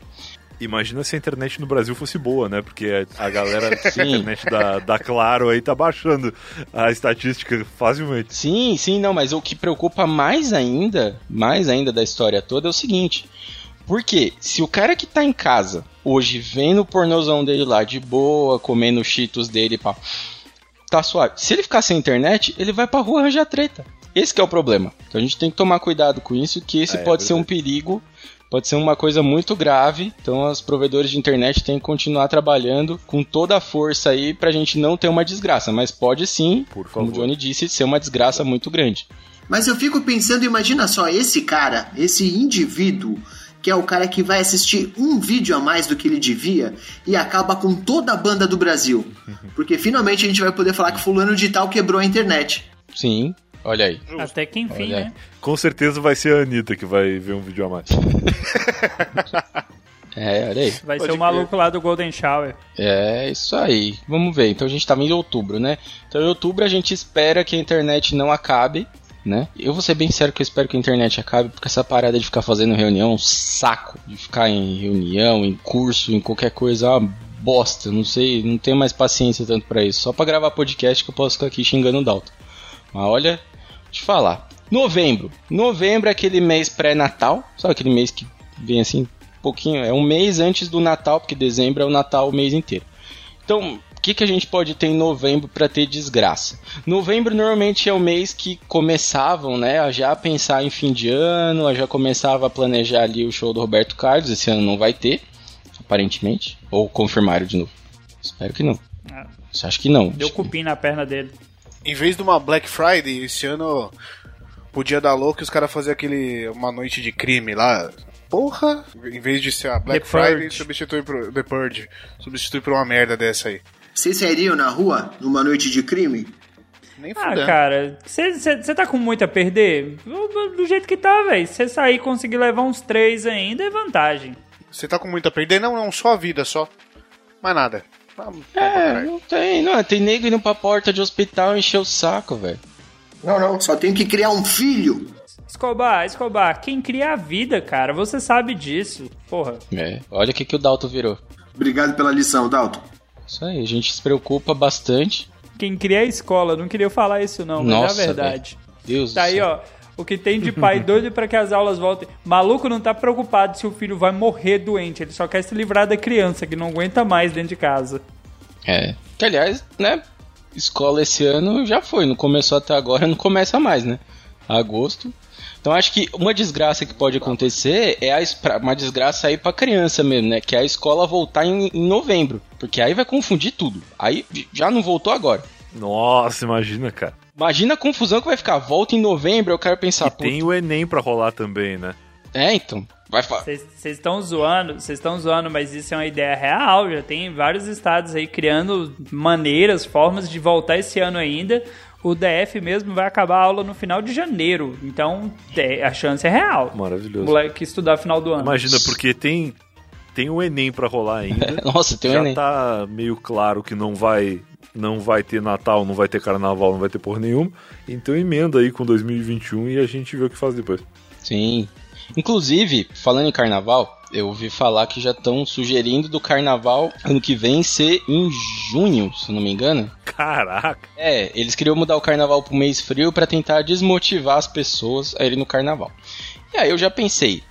Imagina se a internet no Brasil fosse boa, né? Porque a galera da internet da, da Claro aí tá baixando a estatística facilmente. Sim, sim, não, mas o que preocupa mais ainda, mais ainda da história toda é o seguinte. Porque se o cara que tá em casa hoje vendo o pornozão dele lá de boa, comendo os cheetos dele, pá, tá suave. Se ele ficar sem internet, ele vai pra rua arranjar treta. Esse que é o problema. Então a gente tem que tomar cuidado com isso, que esse É, pode ser um perigo, pode ser uma coisa muito grave. Então os provedores de internet têm que continuar trabalhando com toda a força aí pra gente não ter uma desgraça. Mas pode sim, Por como o. Johnny disse, ser uma desgraça muito grande. Mas eu fico pensando, imagina só, esse cara, esse indivíduo, que é o cara que vai assistir um vídeo a mais do que ele devia e acaba com toda a banda do Brasil. Porque finalmente a gente vai poder falar que fulano de tal quebrou a internet. Sim, olha aí. Até que enfim, né? Com certeza vai ser a Anitta que vai ver um vídeo a mais. É, olha aí. Vai Pode ser o maluco lá do Golden Shower. É isso aí. Vamos ver. Então a gente tava em outubro, né? Então em outubro a gente espera que a internet não acabe, né? Eu vou ser bem sério que eu espero que a internet acabe, porque essa parada de ficar fazendo reunião é um saco. De ficar em reunião, em curso, em qualquer coisa, é uma bosta. Não sei, não tenho mais paciência tanto pra isso. Só pra gravar podcast que eu posso ficar aqui xingando o Dalton. Mas olha, vou te falar. Novembro. Novembro é aquele mês pré-natal. Sabe aquele mês que vem assim, um pouquinho. É um mês antes do Natal, porque dezembro é o Natal o mês inteiro. Então, que, que a gente pode ter em novembro para ter desgraça? Novembro normalmente é o mês que começavam né, a já pensar em fim de ano, a já começava a planejar ali o show do Roberto Carlos. Esse ano não vai ter, aparentemente. Ou confirmaram de novo. Espero que não. Ah, Você acha que não? Deu Acho que- cupim na perna dele. Em vez de uma Black Friday, esse ano podia dar louco e os caras faziam aquele. uma noite de crime lá. Porra! Em vez de ser a Black The Friday, Purge. substitui por. The Purge. Substitui por uma merda dessa aí. Vocês sairiam na rua numa noite de crime? Nem Ah, fudendo. cara, você tá com muito a perder? Do, jeito que tá, velho. Se você sair e conseguir levar uns três ainda, é vantagem. Você tá com muito a perder? Não, não, só a vida, só. Mais nada. Ah, bom pra É, não tem, não. Tem nego indo pra porta de hospital encher o saco, velho. Não, não. Só tenho que criar um filho. Escobar, Escobar, quem cria a vida, cara, você sabe disso. Porra. É, olha o que, que o Dalton virou. Obrigado pela lição, Dalton. Isso aí, a gente se preocupa bastante. Quem cria a escola, não queria falar isso não, mas Nossa, é a verdade. Deus Tá do aí, céu. ó. O que tem de pai doido pra que as aulas voltem. Maluco não tá preocupado se o filho vai morrer doente. Ele só quer se livrar da criança que não aguenta mais dentro de casa. É. Que aliás, né? Escola esse ano já foi, não começou até agora, não começa mais, né? Agosto. Então acho que uma desgraça que pode acontecer é a, uma desgraça aí pra criança mesmo, né? Que é a escola voltar em, em novembro. Porque aí vai confundir tudo. Aí já não voltou agora. Nossa, imagina, cara. Imagina a confusão que vai ficar. Volta em novembro, eu quero pensar. E tem o Enem pra rolar também, né? É, então. Vai fa- Vocês estão zoando, vocês estão zoando, mas isso é uma ideia real. Já tem vários estados aí criando maneiras, formas de voltar esse ano ainda. O DF mesmo vai acabar a aula no final de janeiro. Então é, a chance é real. Maravilhoso. Moleque estudar final do ano. Imagina, porque tem, tem o Enem pra rolar ainda. Nossa, tem o Já Enem. tá meio claro que não vai, não vai ter Natal, não vai ter Carnaval, não vai ter porra nenhuma. Então emenda aí com 2021 e a gente vê o que faz depois. Sim. Inclusive, falando em carnaval, eu ouvi falar que já estão sugerindo do carnaval ano que vem ser em junho, se eu não me engano. Caraca! É, eles queriam mudar o carnaval pro mês frio pra tentar desmotivar as pessoas a irem no carnaval. E aí eu já pensei,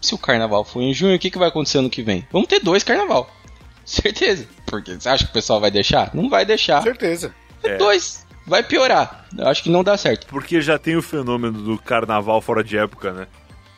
se o carnaval for em junho, o que, que vai acontecer ano que vem? Vamos ter dois carnaval. Certeza. Porque você acha que o pessoal vai deixar? Não vai deixar. Certeza. É. Dois. Vai piorar. Eu acho que não dá certo. Porque já tem o fenômeno do carnaval fora de época, né?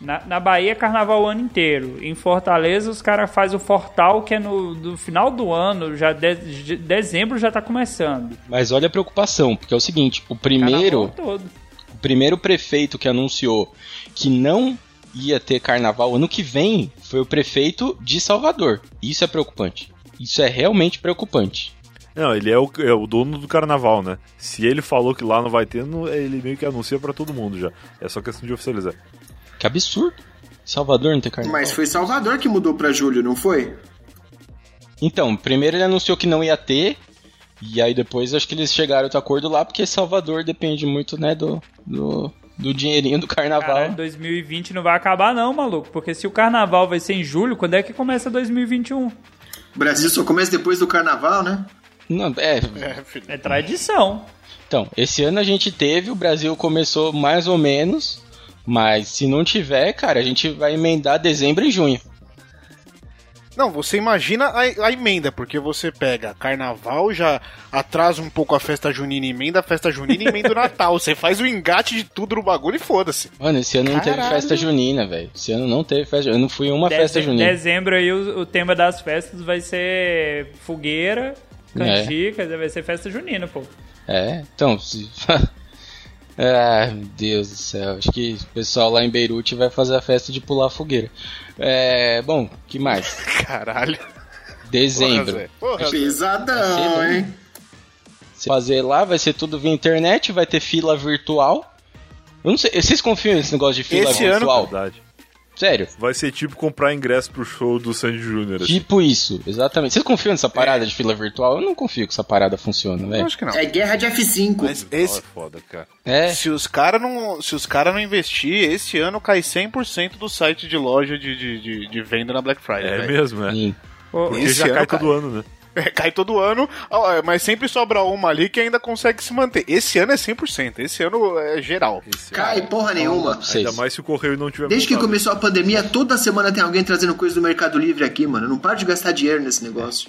Na, na Bahia é carnaval o ano inteiro. Em Fortaleza os caras fazem o Fortal, que é no, no final do ano, já de, de- dezembro já tá começando. Mas olha a preocupação, porque é o seguinte, o primeiro, o primeiro prefeito que anunciou que não ia ter carnaval ano que vem foi o prefeito de Salvador. Isso é preocupante. Isso é realmente preocupante. Não, ele é o, é o dono do carnaval, né? Se ele falou que lá não vai ter, ele meio que anuncia pra todo mundo já. É só questão de oficializar. Que absurdo. Salvador não ter carnaval. Mas foi Salvador que mudou pra julho, não foi? Então, primeiro ele anunciou que não ia ter, e aí depois acho que eles chegaram a outro acordo lá, porque Salvador depende muito, né, do, do, do dinheirinho do carnaval. Caralho, 2020 não vai acabar não, maluco. Porque se o carnaval vai ser em julho, quando é que começa 2021? O Brasil só começa depois do carnaval, né? Não, é, É tradição. então, esse ano a gente teve, o Brasil começou mais ou menos, mas se não tiver, cara, a gente vai emendar dezembro e junho. Não, você imagina a, a emenda, porque você pega carnaval, já atrasa um pouco a festa junina, emenda a festa junina e emenda o Natal. Você faz o engate de tudo no bagulho e foda-se. Mano, esse ano não teve Caralho. festa junina, velho. Esse ano não teve festa Eu não fui em uma festa junina. Dezembro aí o, o tema das festas vai ser fogueira, canjicas, vai ser festa junina, pô. É, então, se... ah, meu Deus do céu. Acho que o pessoal lá em Beirute vai fazer a festa de pular fogueira. É, bom, que mais? Caralho. Dezembro. Porra, Zé. Pesadão, ser hein? Se fazer lá, vai ser tudo via internet, vai ter fila virtual. Eu não sei, vocês confiam nesse negócio de fila Esse ano- virtual? Verdade. Sério? Vai ser tipo comprar ingresso pro show do Sandy Júnior. assim. Tipo isso, exatamente. Vocês confiam nessa parada de fila virtual? Eu não confio que essa parada funciona, Eu velho. acho que não. É guerra de F5. Mas Esse... esse, É foda, cara. É, se os caras não, se os cara não investir, esse ano cai 100% do site de loja de, de, de, de venda na Black Friday. É velho. mesmo, é. sim. Porque Esse já ano cai cai. todo ano, né? É, cai todo ano, ó, mas sempre sobra uma ali que ainda consegue se manter. Esse ano é 100%, esse ano é geral. Esse Cai porra nenhuma. Ainda mais se o correio não tiver Desde que montado. começou a pandemia, toda semana tem alguém trazendo coisa do Mercado Livre aqui, mano. Não para de gastar dinheiro nesse negócio.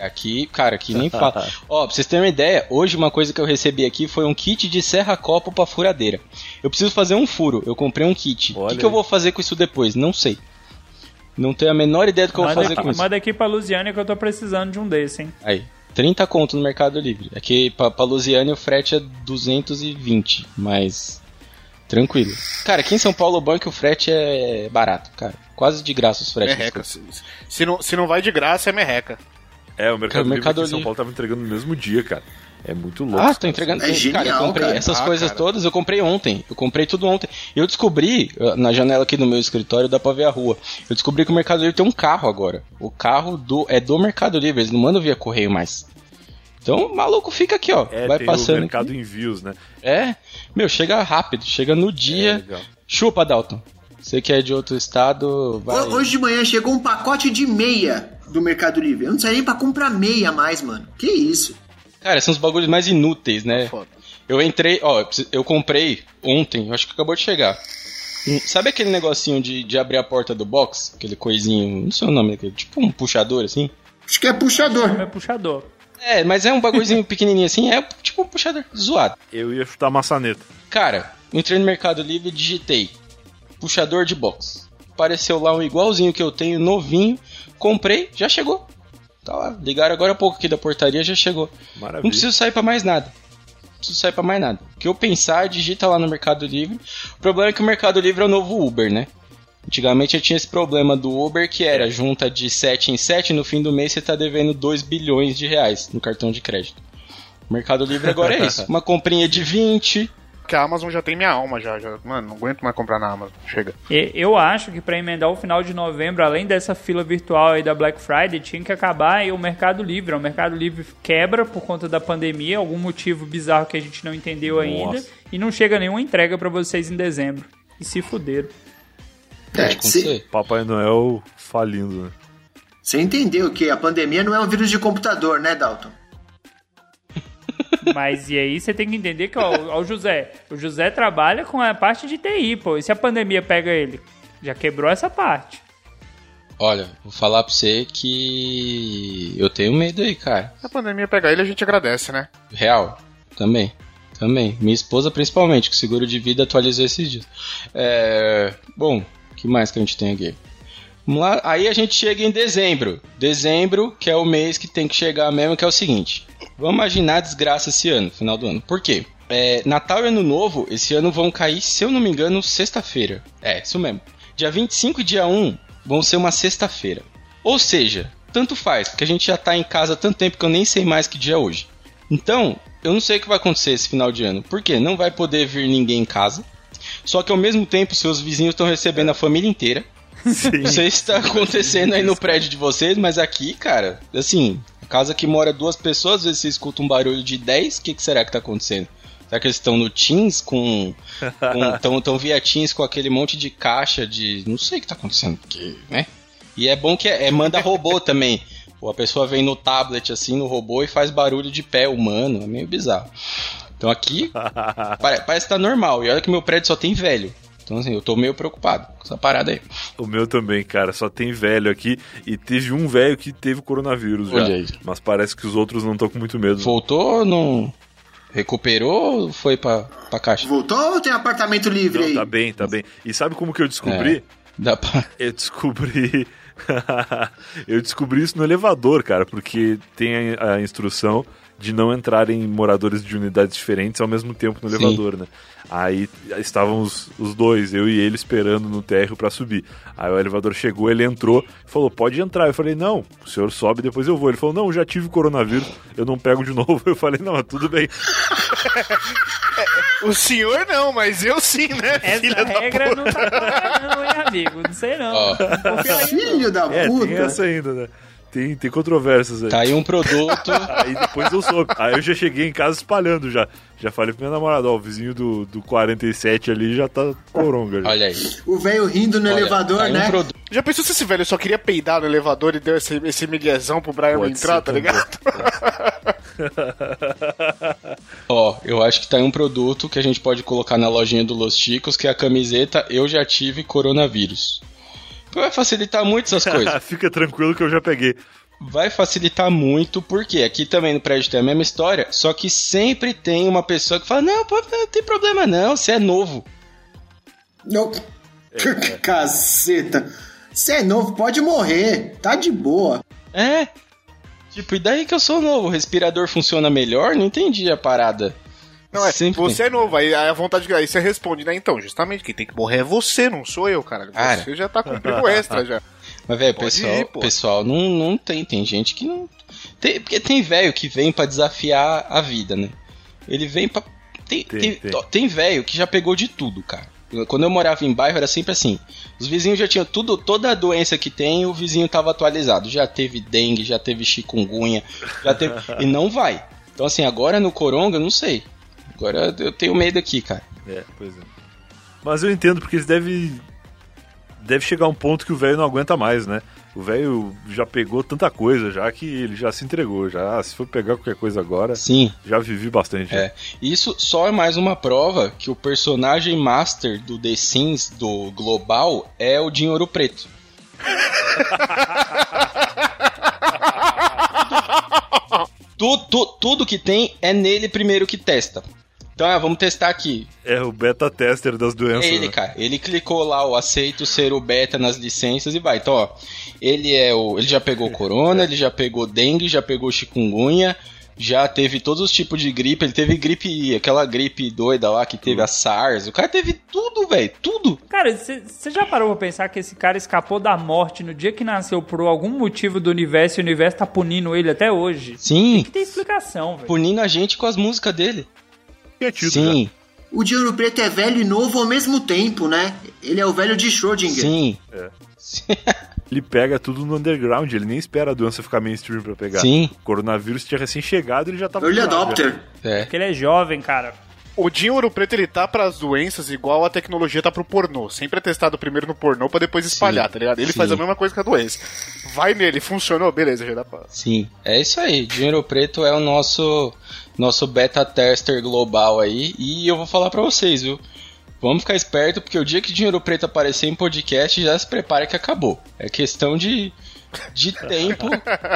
Aqui, cara, aqui nem fala. Ó, pra vocês terem uma ideia, hoje uma coisa que eu recebi aqui foi um kit de serra-copo pra furadeira. Eu preciso fazer um furo, eu comprei um kit. O que, que eu vou fazer com isso depois? Não sei. Não tenho a menor ideia do que eu vou fazer aqui, com isso. manda aqui pra Lusiane que eu tô precisando de um desse, hein? Aí, 30 conto no Mercado Livre. Aqui pra, pra Lusiane o frete é 220, mas tranquilo. Cara, aqui em São Paulo o banco o frete é barato, cara. Quase de graça os fretes. Merreca. Se, se não, se não vai de graça, é merreca. É, o Mercado, Cara, o Livre Mercado aqui em São Livre. Paulo tava entregando no mesmo dia, cara. É muito louco. Ah, tô entregando. É cara, eu genial, comprei cara. essas Ah, coisas cara. todas, eu comprei ontem. Eu comprei tudo ontem. Eu descobri, uh, na janela aqui do meu escritório, dá pra ver a rua. Eu descobri que o Mercado Livre tem um carro agora. O carro do é do Mercado Livre, eles não mandam via correio mais. Então, o maluco fica aqui, ó. É, vai tem passando. o Mercado aqui. Envios, né? É. Meu, chega rápido, chega no É, dia. legal. Chupa, Dalton. Você que é de outro estado, vai. Ho- Hoje de manhã chegou um pacote de meia do Mercado Livre. Eu não saio nem pra comprar meia mais, mano. Que isso? Cara, são os bagulhos mais inúteis, né? Foda. Eu entrei, ó, eu comprei ontem, eu acho que acabou de chegar. Um- Sabe aquele negocinho de, de abrir a porta do box? Aquele coisinho, não sei o nome daquele, tipo um puxador assim? Acho que é puxador. É puxador. É, mas é um bagulhozinho pequenininho assim, é tipo um puxador zoado. Eu ia chutar maçaneta. Cara, entrei no Mercado Livre e digitei puxador de box. Apareceu lá um igualzinho que eu tenho, novinho. Comprei, já chegou. Tá lá. Ligaram agora há pouco aqui da portaria, já chegou. Maravilha. Não preciso sair pra mais nada. Não preciso sair pra mais nada. O que eu pensar, digita lá no Mercado Livre. O problema é que o Mercado Livre é o novo Uber, né? Antigamente eu tinha esse problema do Uber que era junta de 7 em 7, no fim do mês você tá devendo 2 bilhões de reais no cartão de crédito. O Mercado Livre agora é isso. Uma comprinha de 20, Porque a Amazon já tem minha alma, já. já. Mano, não aguento mais comprar na Amazon. Chega. E- Eu acho que para emendar o final de novembro, além dessa fila virtual aí da Black Friday, tinha que acabar aí o Mercado Livre. O Mercado Livre quebra por conta da pandemia, algum motivo bizarro que a gente não entendeu ainda, Nossa. e não chega nenhuma entrega para vocês em dezembro. E se fuderam. É, acontecer. Papai Noel falindo, né? você entendeu que a pandemia não é um vírus de computador, né, Dalton? Mas e aí você tem que entender que, ó, ó, o José, o José trabalha com a parte de TI, pô. E se a pandemia pega ele? Já quebrou essa parte. Olha, vou falar pra você que eu tenho medo aí, cara. Se a pandemia pegar ele, a gente agradece, né? Real, também. Também. Minha esposa, principalmente, que o seguro de vida atualizou esses dias. É... Bom, o que mais que a gente tem aqui? Vamos lá. Aí a gente chega em dezembro. Dezembro, que é o mês que tem que chegar mesmo, que é o seguinte. Vamos imaginar a desgraça esse ano, final do ano. Por quê? É, Natal e Ano Novo, esse ano vão cair, se eu não me engano, sexta-feira. É, isso mesmo. Dia 25 e dia 1 vão ser uma sexta-feira. Ou seja, tanto faz, porque a gente já tá em casa há tanto tempo que eu nem sei mais que dia é hoje. Então, eu não sei o que vai acontecer esse final de ano. Por quê? Não vai poder vir ninguém em casa. Só que ao mesmo tempo, seus vizinhos estão recebendo a família inteira. Não sei se tá acontecendo aí no prédio de vocês, mas aqui, cara, assim, casa que mora duas pessoas, às vezes você escuta um barulho de 10, o que, que será que tá acontecendo? Será que eles estão no Teams com. Estão tão via Teams com aquele monte de caixa de. Não sei o que tá acontecendo, porque, né? E é bom que é, é manda robô também. Pô, a pessoa vem no tablet assim, no robô, e faz barulho de pé humano. É meio bizarro. Então aqui, pare- parece que tá normal. E olha que meu prédio só tem velho. Então assim, eu tô meio preocupado com essa parada aí. O meu também, cara. Só tem velho aqui. E teve um velho que teve coronavírus já. Olha aí. Mas parece que os outros não estão com muito medo. Voltou, não. Recuperou ou foi pra, pra caixa? Voltou ou tem apartamento livre Não, aí? tá bem, tá bem. E sabe como que eu descobri? Dá pra. Eu descobri. eu descobri isso no elevador, cara, porque tem a, a instrução de não entrarem moradores de unidades diferentes ao mesmo tempo no Sim. elevador, né? Aí estavam os, os dois, eu e ele, esperando no térreo pra subir. Aí o elevador chegou, ele entrou, falou: pode entrar. Eu falei: não, o senhor sobe, depois eu vou. Ele falou: não, já tive coronavírus, eu não pego de novo. Eu falei: não, tudo bem. O senhor não, mas eu sim, né? Essa filha da regra puta? não tá clara, não, hein, amigo? Não sei não. Não. Filho da É, puta. tem essa ainda, né? Tem, tem controvérsias aí. Tá aí um produto. Aí depois eu soube. Aí eu já cheguei em casa espalhando já. Já falei pro meu namorado, ó, o vizinho do, do 47 ali já tá coronga. Já. Olha aí. O velho rindo no Olha, elevador, tá aí um né? produto. Já pensou se esse velho só queria peidar no elevador e deu esse, esse miguezão pro Brian Pode entrar, tá ligado? Ó, eu acho que tá aí um produto que a gente pode colocar na lojinha do Los Chicos, que é a camiseta Eu Já Tive Coronavírus. Vai facilitar muito essas coisas. Fica tranquilo que eu já peguei. Vai facilitar muito, porque aqui também no prédio tem a mesma história, só que sempre tem uma pessoa que fala: Não, pô, não tem problema não, você é novo. Não. Caceta. Você é novo, pode morrer. Tá de boa. É. Tipo, e daí que eu sou novo? O respirador funciona melhor? Não entendi a parada. Não, é, Sempre você é novo, aí, aí a vontade que aí você responde, né? Então, justamente, quem tem que morrer é você, não sou eu, cara. Cara. Você já tá cumprindo extra já. Mas, velho, pessoal, ir, pessoal não, não tem. Tem gente que não. Tem, porque tem velho que vem pra desafiar a vida, né? Ele vem pra. Tem, Tem, tem, tem. tem velho que já pegou de tudo, cara. Quando eu morava em bairro era sempre assim. Os vizinhos já tinham tudo, toda a doença que tem, o vizinho tava atualizado. Já teve dengue, já teve chikungunya, já teve. e não vai. Então, assim, agora no Coronga, eu não sei. Agora eu tenho medo aqui, cara. É, pois é. Mas eu entendo porque eles devem. Deve chegar um ponto que o velho não aguenta mais, né? O velho já pegou tanta coisa já que ele já se entregou. Já, se for pegar qualquer coisa agora, Sim. já vivi bastante. É. Isso só é mais uma prova que o personagem master do The Sims do Global é o Dinheiro Preto. Tu- tu- tudo que tem é nele primeiro que testa. Então, ah, vamos testar aqui. É o beta tester das doenças. É ele, né? cara. Ele clicou lá o aceito ser o beta nas licenças e vai. Então, ó, ele é o. Ele já pegou corona, ele já pegou dengue, já pegou chikungunya, já teve todos os tipos de gripe. Ele teve gripe aquela gripe doida lá que teve a SARS. O cara teve tudo, velho. Tudo. Cara, você já parou pra pensar que esse cara escapou da morte no dia que nasceu por algum motivo do universo e o universo tá punindo ele até hoje? Sim. Que tem explicação, velho. Punindo a gente com as músicas dele. Tinha tido Sim, O Dinheiro Preto é velho e novo ao mesmo tempo, né? Ele é o velho de Schrödinger. sim, Ele pega tudo no underground, ele nem espera a doença ficar mainstream pra pegar. sim. O coronavírus tinha recém-chegado ele já tava. Early já. Adopter. É. Porque ele é jovem, cara. O Dinho Ouro Preto ele tá pras doenças igual a tecnologia tá pro pornô. Sempre é testado primeiro no pornô pra depois espalhar, tá ligado? Ele sim. faz a mesma coisa que a doença. Vai nele, funcionou, beleza, já dá pra. Sim, é isso aí. Dinheiro Preto é o nosso nosso beta tester global aí. E eu vou falar pra vocês, viu? Vamos ficar esperto, porque o dia que Dinheiro Preto aparecer em podcast, já se prepara que acabou. É questão de, de tempo.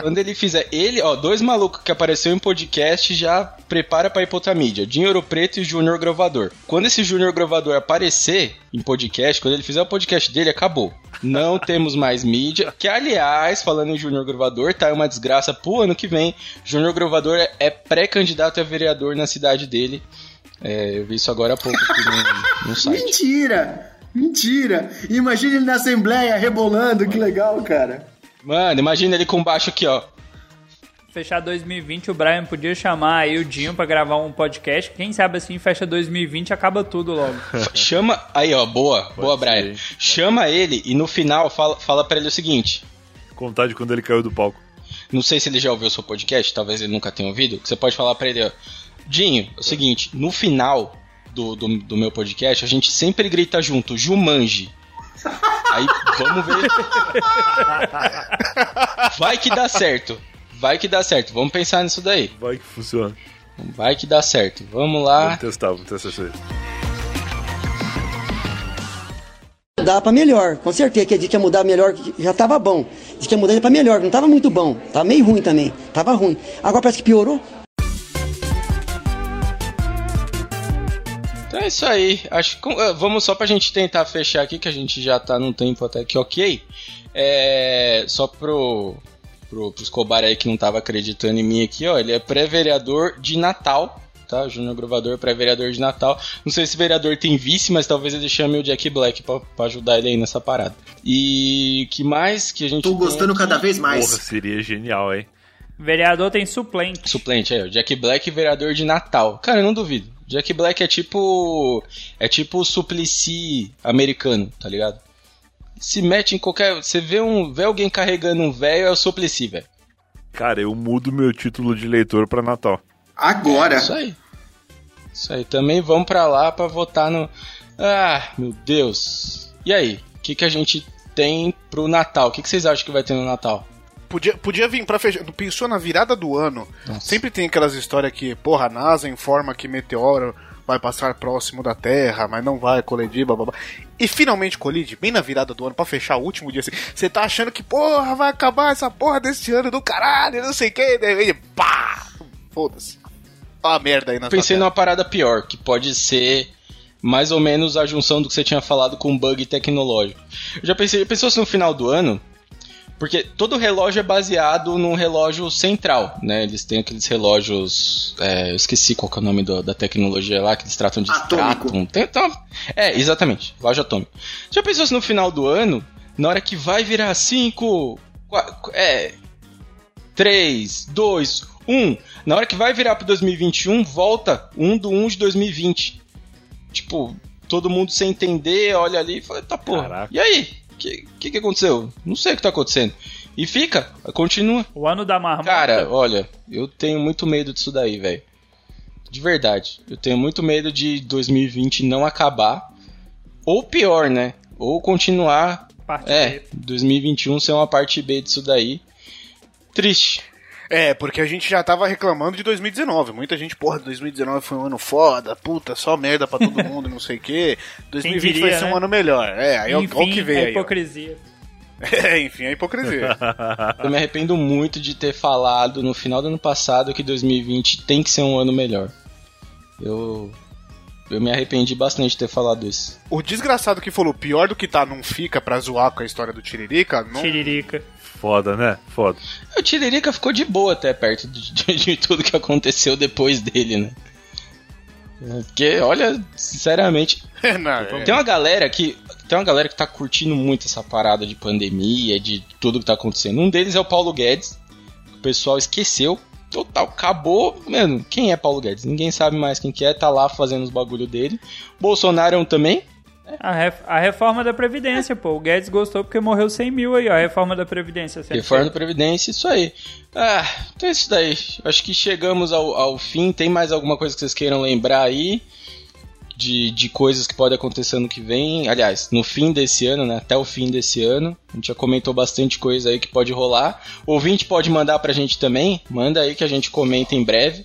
quando ele fizer. Ele, ó, dois malucos que apareceu em podcast, já prepara pra ir pra outra mídia. Dinheiro Preto e Júnior Gravador. Quando esse Júnior Gravador aparecer em podcast, quando ele fizer o podcast dele, acabou. Não temos mais mídia. Que, aliás, falando em Júnior Gravador, tá uma desgraça pro ano que vem. Júnior Gravador é- pré-candidato a vereador na cidade dele. É, eu vi isso agora há pouco no, no site. Mentira! Mentira! Imagina ele na Assembleia rebolando, que legal, cara. Mano, imagina ele com baixo aqui, ó. Fechar 2020, o Brian podia chamar aí o Dinho pra gravar um podcast. Quem sabe assim, fecha 2020 e acaba tudo logo. Chama. Aí, ó, boa, boa, Brian. ser. Chama ele e no final fala, fala pra ele o seguinte. Contar de quando ele caiu do palco. Não sei se ele já ouviu o seu podcast, talvez ele nunca tenha ouvido. Você pode falar pra ele, ó. Dinho, é o seguinte, no final do, do, do meu podcast, a gente sempre grita junto, Jumanji. Aí, vamos ver. Vai que dá certo. Vai que dá certo. Vamos pensar nisso daí. Vai que funciona. Vai que dá certo. Vamos lá. Vamos testar, vamos testar isso aí. Dá pra melhor, com certeza que a gente ia mudar melhor, já tava bom. Diz que ia mudar pra melhor, não tava muito bom. Tava meio ruim também, tava ruim. Agora parece que piorou. É isso aí. Acho que eh, vamos só pra gente tentar fechar aqui, que a gente já tá num tempo até que ok. É, só pro, pro, pro Escobar aí que não tava acreditando em mim aqui, ó. Ele é pré-vereador de Natal, tá? Júnior Gravador, pré-vereador de Natal. Não sei se vereador tem vice, mas talvez ele chame o Jack Black pra, pra ajudar ele aí nessa parada. E que mais que a gente Tô gostando cada vez mais. Porra, seria genial, hein? Vereador tem suplente. Suplente aí, ó. Jack Black, vereador de Natal. Cara, eu não duvido. Jack Black é tipo. É tipo o Suplicy americano, tá ligado? Se mete em qualquer. Você vê um. Vê alguém carregando um velho, é o Suplicy, velho. Cara, eu mudo meu título de eleitor pra Natal. Agora. Isso aí. Isso aí. Também vamos pra lá pra votar no. Ah, meu Deus. E aí? O que, que a gente tem pro Natal? O que, que vocês acham que vai ter no Natal? Podia, podia vir pra fechar. Pensou na virada do ano. Nossa. Sempre tem aquelas histórias que, porra, a NASA informa que meteoro vai passar próximo da Terra, mas não vai colidir, blá, blá, blá. E finalmente colide, bem na virada do ano, pra fechar o último dia assim. Você tá achando que, porra, vai acabar essa porra desse ano do caralho, não sei o que, de repente, pá! Foda-se. Ó a merda aí na Pensei numa parada pior, que pode ser mais ou menos a junção do que você tinha falado com bug tecnológico. Eu já pensei, já pensou se no final do ano? Porque todo relógio é baseado num relógio central, né? Eles têm aqueles relógios. é, eu esqueci qual que é o nome do- da tecnologia lá, que eles tratam de Atômico. stratum. Uma- é, exatamente, relógio atômico. Já pensou se no final do ano, na hora que vai virar 5. É. 3, 2, 1. Na hora que vai virar pro 2021, volta 1 do 1 de 2020. Tipo, todo mundo sem entender, olha ali e fala, tá porra. Caraca. E aí? O que, que, que aconteceu? Não sei o que tá acontecendo. E fica, continua. O ano da marmota. Cara, olha, eu tenho muito medo disso daí, velho. De verdade. Eu tenho muito medo de 2020 não acabar. Ou pior, né? Ou continuar Parte É, B. 2021 ser uma parte B disso daí. Triste. É, porque a gente já tava reclamando de 2019. Muita gente, porra, 2019 foi um ano foda, puta, só merda pra todo mundo, não sei o quê. 2020 diria, vai ser né? um ano melhor. É, aí o Enfim, que veio é aí. hipocrisia. É, enfim, é hipocrisia. Eu me arrependo muito de ter falado no final do ano passado que 2020 tem que ser um ano melhor. Eu. Eu me arrependi bastante de ter falado isso. o desgraçado que falou pior do que tá não fica pra zoar com a história do Tiririca, não. Tiririca. Foda, né? Foda. O Tiririca ficou de boa até perto de, de- de tudo que aconteceu depois dele, né? É, Porque, olha, sinceramente, não, é. tem uma galera que. Tem uma galera que tá curtindo muito essa parada de pandemia, de tudo que tá acontecendo. Um deles é o Paulo Guedes. O pessoal esqueceu. Total, acabou. Mano, quem é Paulo Guedes? Ninguém sabe mais quem que é, tá lá fazendo os bagulho dele. Bolsonaro é um também. A, ref- a reforma da Previdência, pô. O Guedes gostou porque morreu 100 mil aí, ó. A reforma da Previdência. sempre Reforma da. Previdência, isso aí. Ah, então é isso daí. Acho que chegamos ao, ao fim. Tem mais alguma coisa que vocês queiram lembrar aí? De, de coisas que podem acontecer ano que vem. Aliás, no fim desse ano, né? Até o fim desse ano. A gente já comentou bastante coisa aí que pode rolar. O ouvinte pode mandar pra gente também. Manda aí que a gente comenta em breve.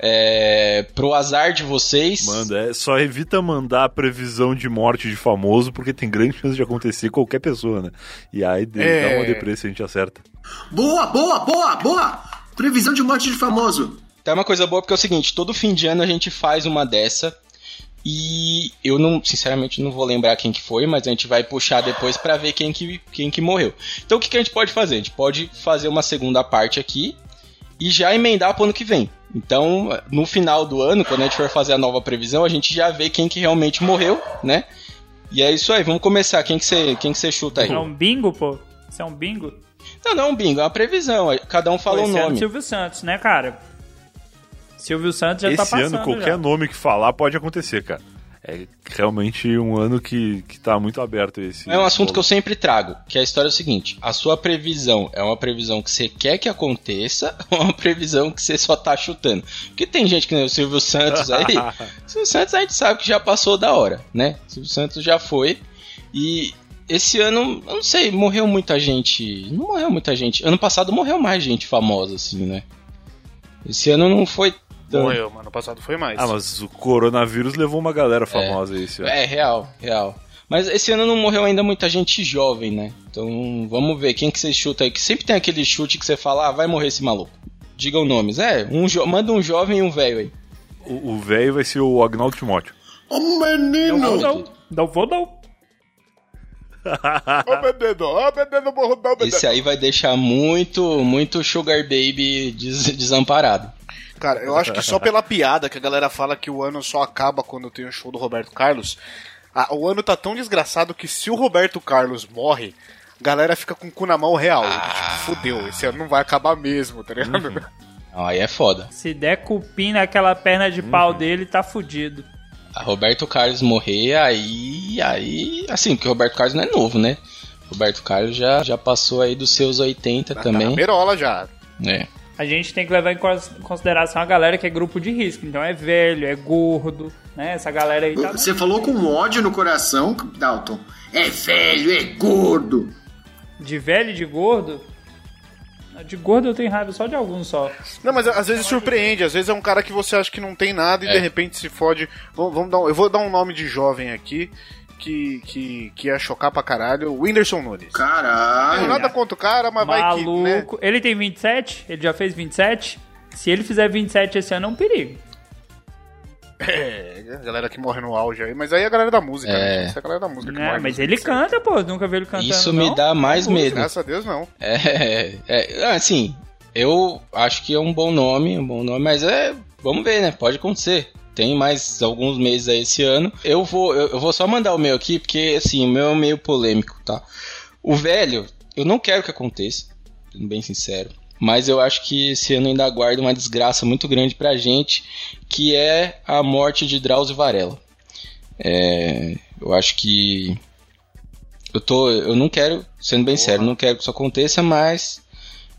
É, pro azar de vocês. Manda, é, só evita mandar a previsão de morte de famoso, porque tem grande chance de acontecer qualquer pessoa, né? E aí É. dá uma depressa a gente acerta. Boa, boa, boa, boa! Previsão de morte de famoso. Tá uma coisa boa porque é o seguinte, todo fim de ano a gente faz uma dessa e eu não, sinceramente, não vou lembrar quem que foi, mas a gente vai puxar depois pra ver quem que, quem que morreu. Então o que, que a gente pode fazer? A gente pode fazer uma segunda parte aqui e já emendar pro ano que vem. Então, no final do ano, quando a gente for fazer a nova previsão, a gente já vê quem que realmente morreu, né? E é isso aí, vamos começar. Quem que você, quem que você chuta aí? É um bingo, pô? Isso é um bingo? Não, não, bingo, é uma previsão. Cada um fala Pô, um esse ano nome. Silvio Santos, né, cara? Silvio Santos já Esse tá passando. ano, qualquer já. nome que falar pode acontecer, cara. É realmente um ano que, que tá muito aberto esse. É um assunto que eu sempre trago, que a história é o seguinte: a sua previsão é uma previsão que você quer que aconteça ou uma previsão que você só tá chutando? Porque tem gente que nem o Silvio Santos aí. o Silvio Santos a gente sabe que já passou da hora, né? O Silvio Santos já foi. E esse ano, eu não sei, morreu muita gente. Não morreu muita gente. Ano passado morreu mais gente famosa, assim, né? Esse ano não foi tão. Morreu, mano. No passado foi mais. Ah, mas o coronavírus levou uma galera famosa esse ano. É, real, real. Mas esse ano não morreu ainda muita gente jovem, né? Então vamos ver quem que você chuta aí. Que sempre tem aquele chute que você fala, ah, vai morrer esse maluco. Digam nomes. É, um jo- manda um jovem e um velho aí. O velho vai ser o Agnaldo Timóteo. Ô menino! Não, não. Não vou, não. Ô, menino, ô, menino, morro não, menino. Esse aí vai deixar muito, muito Sugar Baby des- desamparado. Cara, eu acho que só pela piada que a galera fala que o ano só acaba quando tem o show do Roberto Carlos. a- o ano tá tão desgraçado que se o Roberto Carlos morre, a galera fica com o cu na mão real. E, tipo, fudeu, esse ano não vai acabar mesmo, tá ligado? Não, aí é foda. Se der cupim naquela perna de pau dele, tá fudido. A Roberto Carlos morrer, aí. Aí. Assim, porque o Roberto Carlos não é novo, né? Roberto Carlos já, já passou aí dos seus 80 Tá na também. berola já. É. A gente tem que levar em cons- consideração a galera que é grupo de risco. Então é velho, é gordo, né? Essa galera aí tá. Você falou com ódio no coração, Dalton. É velho, é gordo. De velho e de gordo. De gordo eu tenho raiva só de alguns só. Não, mas às vezes surpreende, às vezes é um cara que você acha que não tem nada e É. de repente se fode. Vamos, vamos dar um- eu vou dar um nome de jovem aqui que, que, que ia chocar pra caralho: o Whindersson Nunes. Não Caralho. nada contra o cara, mas vai que. Né? Maluco. Ele tem 27? Ele já fez 27? Se ele fizer 27 esse ano é um perigo. É, a galera que morre no auge aí, mas aí é a galera da música, É. né? Essa é a galera da música que Né? morre. Mas ele 27. canta, pô. Nunca vi ele cantando. Isso me não. dá mais medo. Graças a Deus, não. É, é, assim, eu acho que é um bom nome, um bom nome, mas é, vamos ver, né? Pode acontecer. Tem mais alguns meses aí esse ano. Eu vou, eu, vou só mandar o meu aqui, porque assim, o meu é meio polêmico, tá? O velho, eu não quero que aconteça, sendo bem sincero. Mas eu acho que esse ano ainda aguarda uma desgraça muito grande pra gente, que é a morte de Drauzio Varela. É, eu acho que eu tô, eu não quero, sendo bem sério, não quero que isso aconteça, mas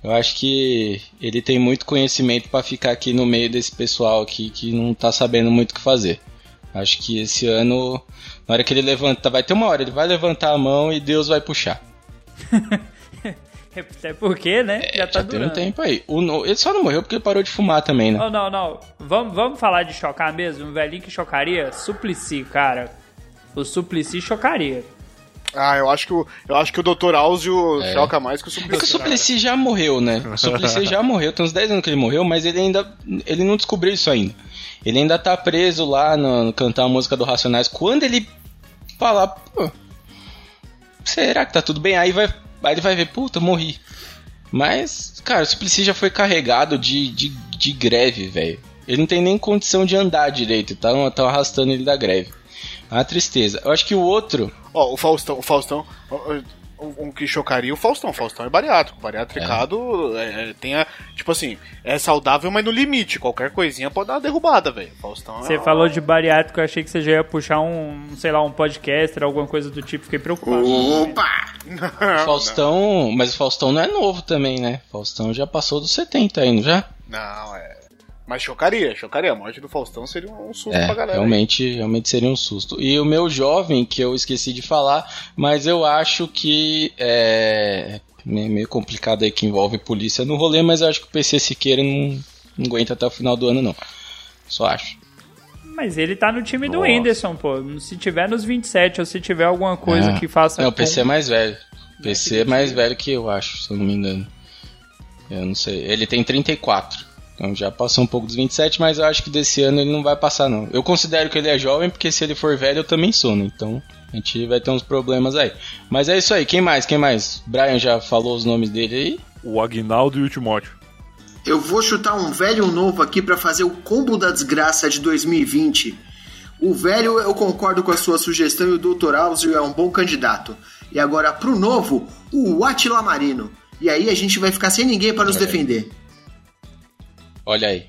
eu acho que ele tem muito conhecimento pra ficar aqui no meio desse pessoal aqui que não tá sabendo muito o que fazer. Acho que esse ano, na hora que ele levanta, vai ter uma hora, ele vai levantar a mão e Deus vai puxar. Até porque, né? já tá Já tem um tempo aí. O ele só não morreu porque ele parou de fumar também, né? Oh, não, não. Vamos, vamos falar de chocar mesmo? Um velhinho que chocaria? Suplicy, cara. O Suplicy chocaria. Ah, eu acho que o, eu acho que o Dr. Áuzio É. choca mais que o É que o Suplicy. Suplicy já morreu, né? O Suplicy já morreu, tem uns 10 anos que ele morreu, mas ele ainda. Ele não descobriu isso ainda. Ele ainda tá preso lá no, no cantar a música do Racionais. Quando ele falar, pô. Será que tá tudo bem? Aí, vai, aí ele vai ver, puta, morri. Mas, cara, o Suplicy já foi carregado de, de, de greve, velho. Ele não tem nem condição de andar direito, tá, tão arrastando ele da greve. É uma tristeza. Eu acho que o outro. Ó, o Faustão, o Faustão, um, que chocaria o Faustão. O Faustão é bariátrico. Bariatricado é, é, tem a, tipo assim, é saudável, mas no limite. Qualquer coisinha pode dar uma derrubada, velho. Faustão Você é, falou de bariátrico, eu achei que você já ia puxar um, sei lá, um podcaster, alguma coisa do tipo. Fiquei preocupado. Opa! O Faustão. Mas o Faustão não é novo também, né? O Faustão já passou dos 70 aí, não já? Não, é. Mas chocaria, chocaria. A morte do Faustão seria um susto É, pra galera. aí. realmente, realmente seria um susto. E o meu jovem, que eu esqueci de falar, mas eu acho que é meio complicado aí que envolve polícia no rolê, mas eu acho que o PC Siqueira não, não aguenta até o final do ano, não. Só acho. Mas ele tá no time do Nossa. Whindersson, pô. Se tiver nos 27 ou se tiver alguma coisa É. que faça. É, o PC é mais velho. O PC é mais velho que eu, acho, se eu não me engano. Eu não sei. Ele tem 34. Então já passou um pouco dos 27, mas eu acho que desse ano ele não vai passar, não. Eu considero que ele é jovem, porque se ele for velho, eu também sou, né? Então a gente vai ter uns problemas aí. Mas é isso aí. Quem mais? Quem mais? Brian já falou os nomes dele aí. O Agnaldo e o Timóteo. Eu vou chutar um velho e um novo aqui pra fazer o combo da desgraça de 2020. O velho, eu concordo com a sua sugestão e o Dr. Áuzio é um bom candidato. E agora, pro novo, o Atila Marino. E aí a gente vai ficar sem ninguém para nos defender. Olha aí.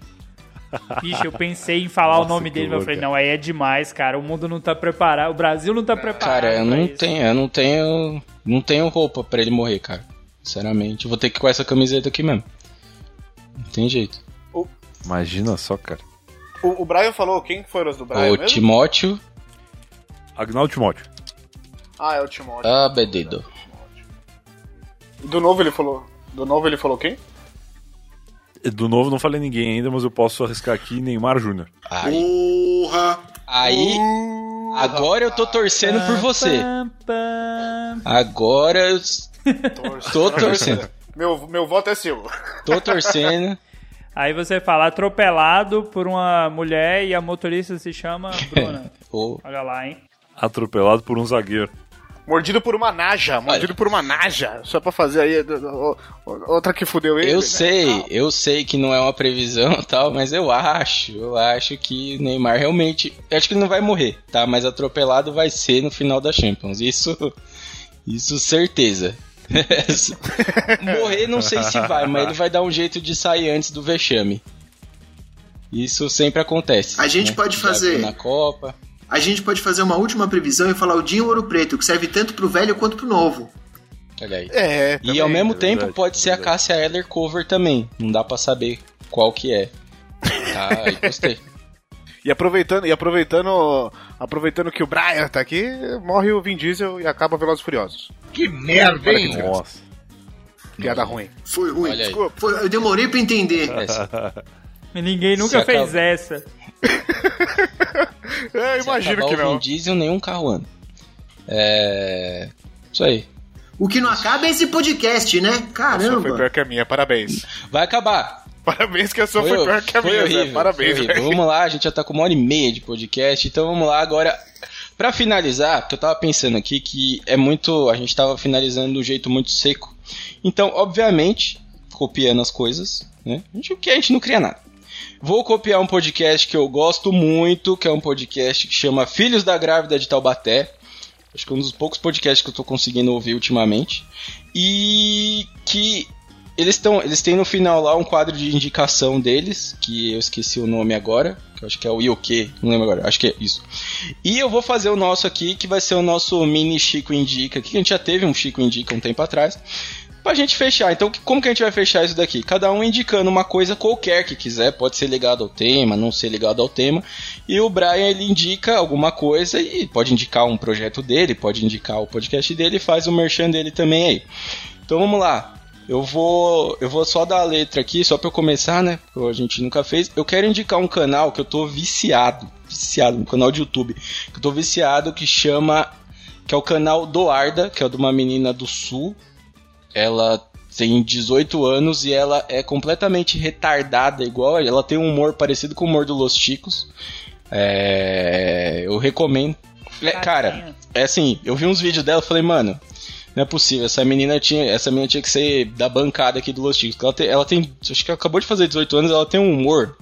Bicho, eu pensei em falar o Nossa, nome que dele, mas eu falei, não, aí é demais, cara. O mundo não tá preparado. O Brasil não tá preparado. Cara, eu não isso. tenho, eu não tenho, não tenho roupa pra ele morrer, cara. Sinceramente, eu vou ter que ir com essa camiseta aqui mesmo. Não tem jeito. Imagina só, cara. O, o Brian falou, quem foram os do Brian o mesmo? Timóteo Agnaldo Timóteo. Ah, é o Timóteo. Abedido. Do novo ele falou. Do novo ele falou quem? Do novo não falei ninguém ainda, mas eu posso arriscar aqui Neymar Júnior. Aí, Porra! aí, agora eu tô torcendo por você. Agora eu tô torcendo. Meu, meu voto é seu. Tô torcendo. Aí você fala atropelado por uma mulher e a motorista se chama Bruna. Olha lá, hein? Atropelado por um zagueiro. Mordido por uma naja, mordido por uma naja. Só pra fazer aí. Outra que fudeu ele. eu né? sei, eu sei que não é uma previsão e tal, mas eu acho, eu acho que o Neymar realmente, eu acho que ele não vai morrer, tá? Mas atropelado vai ser no final da Champions. Isso, isso certeza. morrer não sei se vai, mas ele vai dar um jeito de sair antes do vexame. Isso sempre acontece. A gente né? pode fazer- na Copa. A gente pode fazer uma última previsão e falar o Dinho Ouro Preto, que serve tanto pro velho quanto pro novo. Olha aí. É, E também, ao mesmo é tempo verdade, pode é ser a. Cássia Eller cover também. Não dá pra saber qual que é. Tá, aí gostei. E aproveitando, e aproveitando, aproveitando que o Brian tá aqui, morre o Vin Diesel e acaba Velozes e Furiosos. Que merda, hein? Nossa. Piada ruim. Foi ruim. Desculpa. Foi- eu demorei pra entender. Ninguém nunca Se fez acaba- essa. É, imagino que não. Vin Diesel, nenhum carro anda. É. Isso aí. O que não acaba é esse podcast, né? A sua foi Caramba. pior que a minha, parabéns. Vai acabar. Parabéns que a sua foi, Foi, pior que a foi minha, horrível. Zé. Parabéns, foi horrível. Vamos lá, a gente já tá com uma hora e meia de podcast, então vamos lá agora. Pra finalizar, porque eu tava pensando aqui que é muito. A gente tava finalizando de um jeito muito seco. Então, obviamente, copiando as coisas, né? A gente, que a gente não cria nada. Vou copiar um podcast que eu gosto muito, que é um podcast que chama Filhos da Grávida de Taubaté. Acho que é um dos poucos podcasts que eu tô conseguindo ouvir ultimamente. E que eles estão, eles têm no final lá um quadro de indicação deles, que eu esqueci o nome agora, que eu acho que é o Ioque, não lembro agora, acho que é isso. E eu vou fazer o nosso aqui, que vai ser o nosso mini Chico Indica, que a gente já teve um Chico Indica um tempo atrás. Pra gente fechar, então como que a gente vai fechar isso daqui? Cada um indicando uma coisa qualquer que quiser, pode ser ligado ao tema, não ser ligado ao tema. E o Brian ele indica alguma coisa e pode indicar um projeto dele, pode indicar o podcast dele e faz o merchan dele também aí. Então vamos lá. Eu vou, eu vou só dar a letra aqui, só para eu começar, né? Porque a gente nunca fez. Eu quero indicar um canal que eu tô viciado, viciado, um canal de YouTube que eu tô viciado que chama que é o canal do Arda, que é de uma menina do sul, ela tem 18 anos e ela é completamente retardada, igual. Ela tem um humor parecido com o humor do Los Chicos. É, eu recomendo. É, cara, é assim, eu vi uns vídeos dela e falei, mano, não é possível, essa menina tinha, essa menina tinha que ser da bancada aqui do Los Chicos. Ela tem, ela tem, acho que acabou de fazer 18 anos, ela tem um humor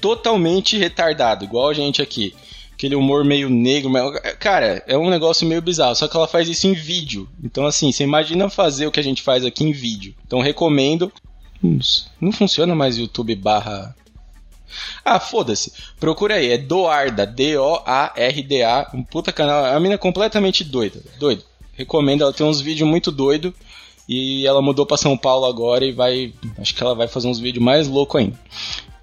totalmente retardado, igual a gente aqui aquele humor meio negro. Cara, é um negócio meio bizarro. Só que ela faz isso em vídeo. Então, assim, você imagina fazer o que a gente faz aqui em vídeo. Então, recomendo. Não funciona mais YouTube barra. Ah, foda-se. Procura aí. É Doarda. D-O-A-R-D-A. Um puta canal. É uma mina completamente doida. Doido. Recomendo. Ela tem uns vídeos muito doido. E ela mudou para São Paulo agora e vai. Acho que ela vai fazer uns vídeos mais loucos ainda.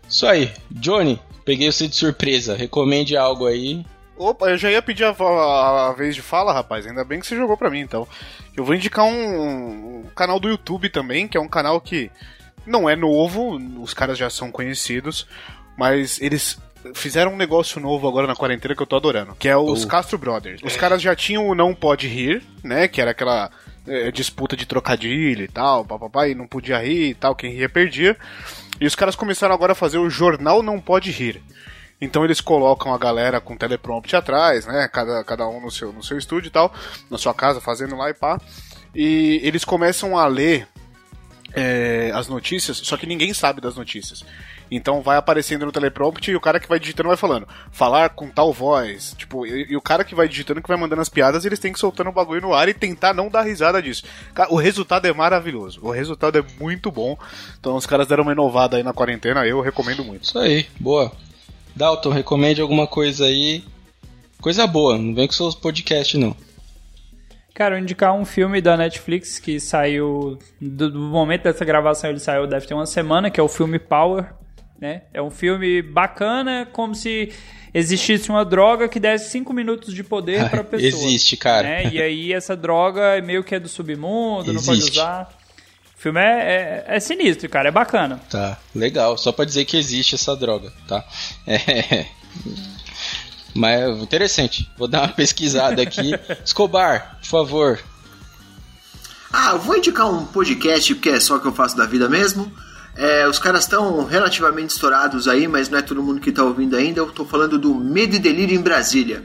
Isso aí. Johnny, Peguei você de surpresa. Recomende algo aí. Opa, eu já ia pedir a, a, a, vez de fala, rapaz. Ainda bem que você jogou pra mim, então. Eu vou indicar um, um, canal do YouTube também, que é um canal que não é novo, os caras já são conhecidos, mas eles fizeram um negócio novo agora na quarentena que eu tô adorando, que é os uh. Castro Brothers. Os caras já tinham o Não Pode Rir, né, que era aquela é, disputa de trocadilho e tal, papapá, e não podia rir e tal, quem ria perdia. E os caras começaram agora a fazer o Jornal Não Pode Rir. Então eles colocam a galera com teleprompter atrás, né? Cada, cada um no seu, no seu estúdio e tal, na sua casa, fazendo lá e pá. E eles começam a ler é, as notícias, só que ninguém sabe das notícias. Então vai aparecendo no teleprompter e o cara que vai digitando vai falando, falar com tal voz. Tipo, e, e o cara que vai digitando, que vai mandando as piadas, eles têm que soltando o bagulho no ar e tentar não dar risada disso. O resultado é maravilhoso. O resultado é muito bom. Então os caras deram uma inovada aí na quarentena, eu recomendo muito. Isso aí, boa. Dalton, recomende alguma coisa aí. Coisa boa, não vem com seus podcasts não. Cara, eu indicar um filme da Netflix que saiu. Do, do, momento dessa gravação ele saiu, deve ter uma semana, que é o filme Power. Né? É um filme bacana, como se existisse uma droga que desse 5 minutos de poder pra pessoa. Existe, cara. Né? E aí essa droga é meio que é do submundo, Existe. não pode usar. O filme é, é, é, sinistro, cara, é bacana. Tá, legal. Só pra dizer que existe essa droga, tá? É. Mas interessante. Vou dar uma pesquisada aqui. Escobar, por favor. Ah, eu vou indicar um podcast, porque é só o que eu faço da vida mesmo. É, os caras estão relativamente estourados aí, mas não é todo mundo que está ouvindo ainda. Eu estou falando do Medo e Delírio em Brasília.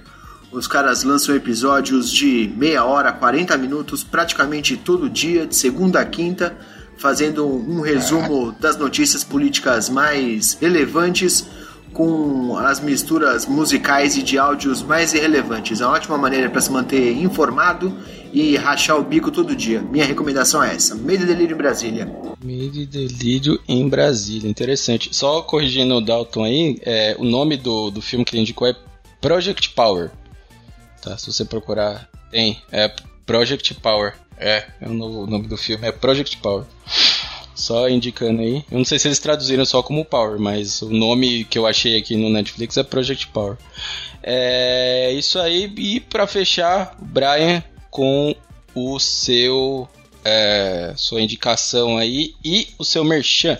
Os caras lançam episódios de meia hora, 40 minutos, praticamente todo dia, de segunda a quinta, fazendo um resumo das notícias políticas mais relevantes com as misturas musicais e de áudios mais irrelevantes. É uma ótima maneira para se manter informado e rachar o bico todo dia. Minha recomendação é essa: Medo e Delírio em Brasília. Medo e Delírio em Brasília, interessante. Só corrigindo o Dalton aí, é, o nome do, do filme que ele indicou é Project Power. Tá, se você procurar, tem. É Project Power. É, é o nome do filme, é Project Power. Só indicando aí. Eu não sei se eles traduziram só como Power, mas o nome que eu achei aqui no Netflix é Project Power. É isso aí. E para fechar, o Brian com o seu é, sua indicação aí e o seu merchan.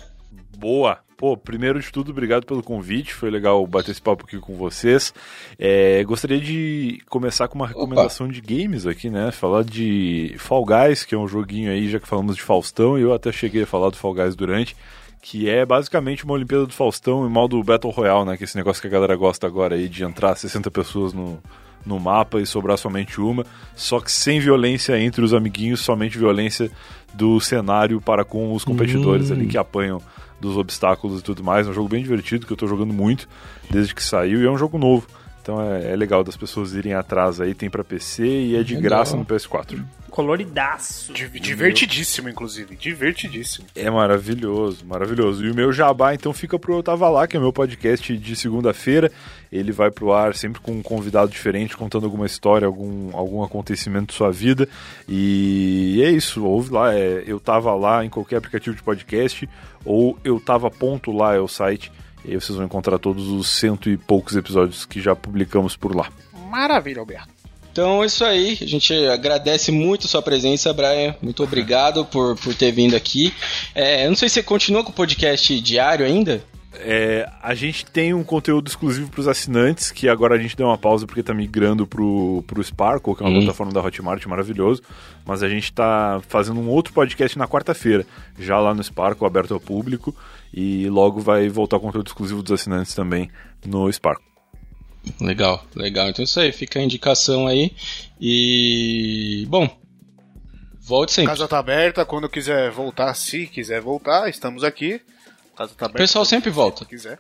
Boa. Pô, primeiro de tudo, obrigado pelo convite. Foi legal bater esse papo aqui com vocês. É, gostaria de começar com uma recomendação Opa. de games aqui, né? Falar de Fall Guys, que é um joguinho aí, já que falamos de Faustão, e eu até cheguei a falar do Fall Guys durante, que é basicamente uma Olimpíada do Faustão em modo Battle Royale, né? Que é esse negócio que a galera gosta agora aí de entrar 60 pessoas no, no mapa e sobrar somente uma, só que sem violência entre os amiguinhos, somente violência do cenário para com os competidores ali que apanham dos obstáculos e tudo mais. É um jogo bem divertido que eu estou jogando muito desde que saiu e é um jogo novo. Então é, é legal das pessoas irem atrás aí, tem pra PC e é de Legal. graça no PS4. Coloridaço. Di- Divertidíssimo, inclusive. Divertidíssimo. É maravilhoso, maravilhoso. E o meu jabá, então, fica pro Eu Tava Lá, que é o meu podcast de segunda-feira. Ele vai pro ar sempre com um convidado diferente, contando alguma história, algum, algum acontecimento de sua vida. E é isso, ouve lá. É, eu Tava Lá em qualquer aplicativo de podcast, ou Eu Tava Ponto Lá é o site. E aí vocês vão encontrar todos os cento e poucos episódios que já publicamos por lá. Maravilha, Alberto. Então é isso aí. A gente agradece muito a sua presença, Brian. Muito obrigado por, por ter vindo aqui. É, eu não sei se você continua com o podcast diário ainda. É, a gente tem um conteúdo exclusivo para os assinantes, que agora a gente deu uma pausa porque está migrando pro, pro Sparkle, que é uma Hum. plataforma da Hotmart maravilhoso. Mas a gente está fazendo um outro podcast na quarta-feira, já lá no Sparkle, aberto ao público. E logo vai voltar o conteúdo exclusivo dos assinantes também no Sparkle. Legal, legal. Então é isso aí. Fica a indicação aí. E. Bom. Volte sempre. Casa tá aberta, quando quiser voltar, se quiser voltar, estamos aqui. Casa tá O pessoal sempre volta. quiser.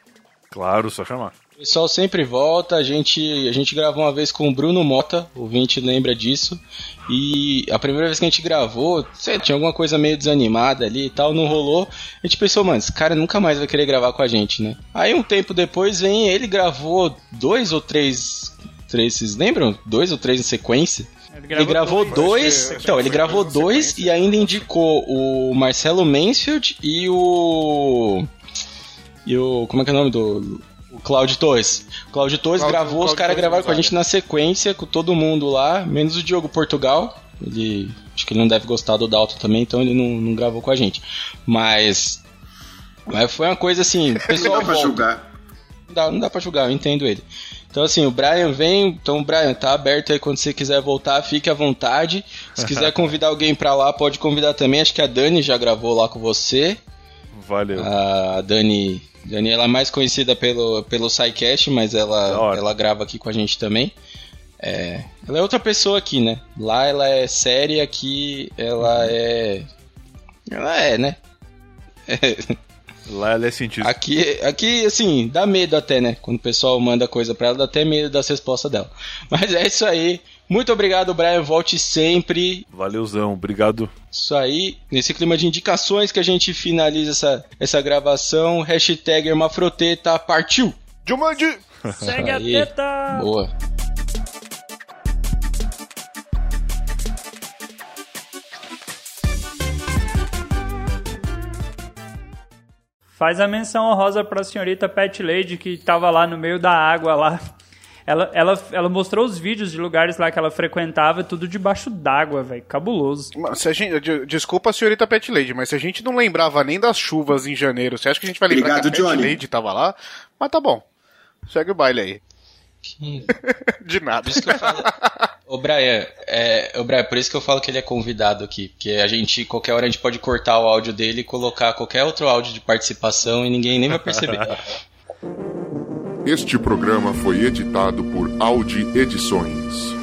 Claro, só chamar. O pessoal sempre volta, a gente, a gente gravou uma vez com o Bruno Mota, o ouvinte lembra disso. E a primeira vez que a gente gravou, sei, tinha alguma coisa meio desanimada ali e tal, não rolou. A gente pensou, mano, esse cara nunca mais vai querer gravar com a gente, né? Aí um tempo depois vem ele gravou dois ou três. Três, vocês lembram? Dois ou três em sequência? Ele gravou dois. dois, Acho que- acho então, ele gravou dois dois sequência. e ainda indicou o Marcelo Mansfield e o. E o. Como é que é o nome do. O Claudio Torres. O Claudio Torres Cláudio- gravou, os Cláudio caras gravaram com a gente na sequência, com todo mundo lá, menos o Diogo Portugal. Ele. Acho que ele não deve gostar do Dalton também, então ele não, não gravou com a gente. Mas. Mas foi uma coisa assim. o Não Pessoal dá pra volta. julgar. Não dá, não dá pra julgar, eu entendo ele. Então, assim, o Brian vem. Então, Brian, tá aberto aí quando você quiser voltar, fique à vontade. Se quiser convidar alguém pra lá, pode convidar também. Acho que a Dani já gravou lá com você. Valeu. A Dani. Dani ela é mais conhecida pelo, pelo SciCast, mas ela, ela grava aqui com a gente também. É, ela é outra pessoa aqui, né? Lá ela é séria, aqui ela é. Ela é, né? Lá ela é cientista. Aqui, aqui, assim, dá medo até, né? Quando o pessoal manda coisa pra ela, dá até medo das respostas dela. Mas é isso aí. Muito obrigado, Brian. Volte sempre. Valeuzão, obrigado. Isso aí. Nesse clima de indicações que a gente finaliza essa, essa gravação. Hashtag Hermafroteta partiu! Jumanji! Segue a teta! Boa. Faz a menção honrosa pra senhorita Pet Lady que tava lá no meio da água lá. Ela, ela, ela mostrou os vídeos de lugares lá que ela frequentava, tudo debaixo d'água, velho. Cabuloso. Mano, Se a gente, de- desculpa a senhorita Pet Lady, mas se a gente não lembrava nem das chuvas em janeiro, você acha que a gente vai lembrar Obrigado, que a Pet Johnny. Lady tava lá? Mas tá bom. Segue o baile aí. Que- De nada. Por isso que eu falo. Ô, Brian, é, ô, Brian, por isso que eu falo que ele é convidado aqui. Porque a gente, qualquer hora, a gente pode cortar o áudio dele e colocar qualquer outro áudio de participação e ninguém nem vai perceber. Este programa foi editado por Audi Edições.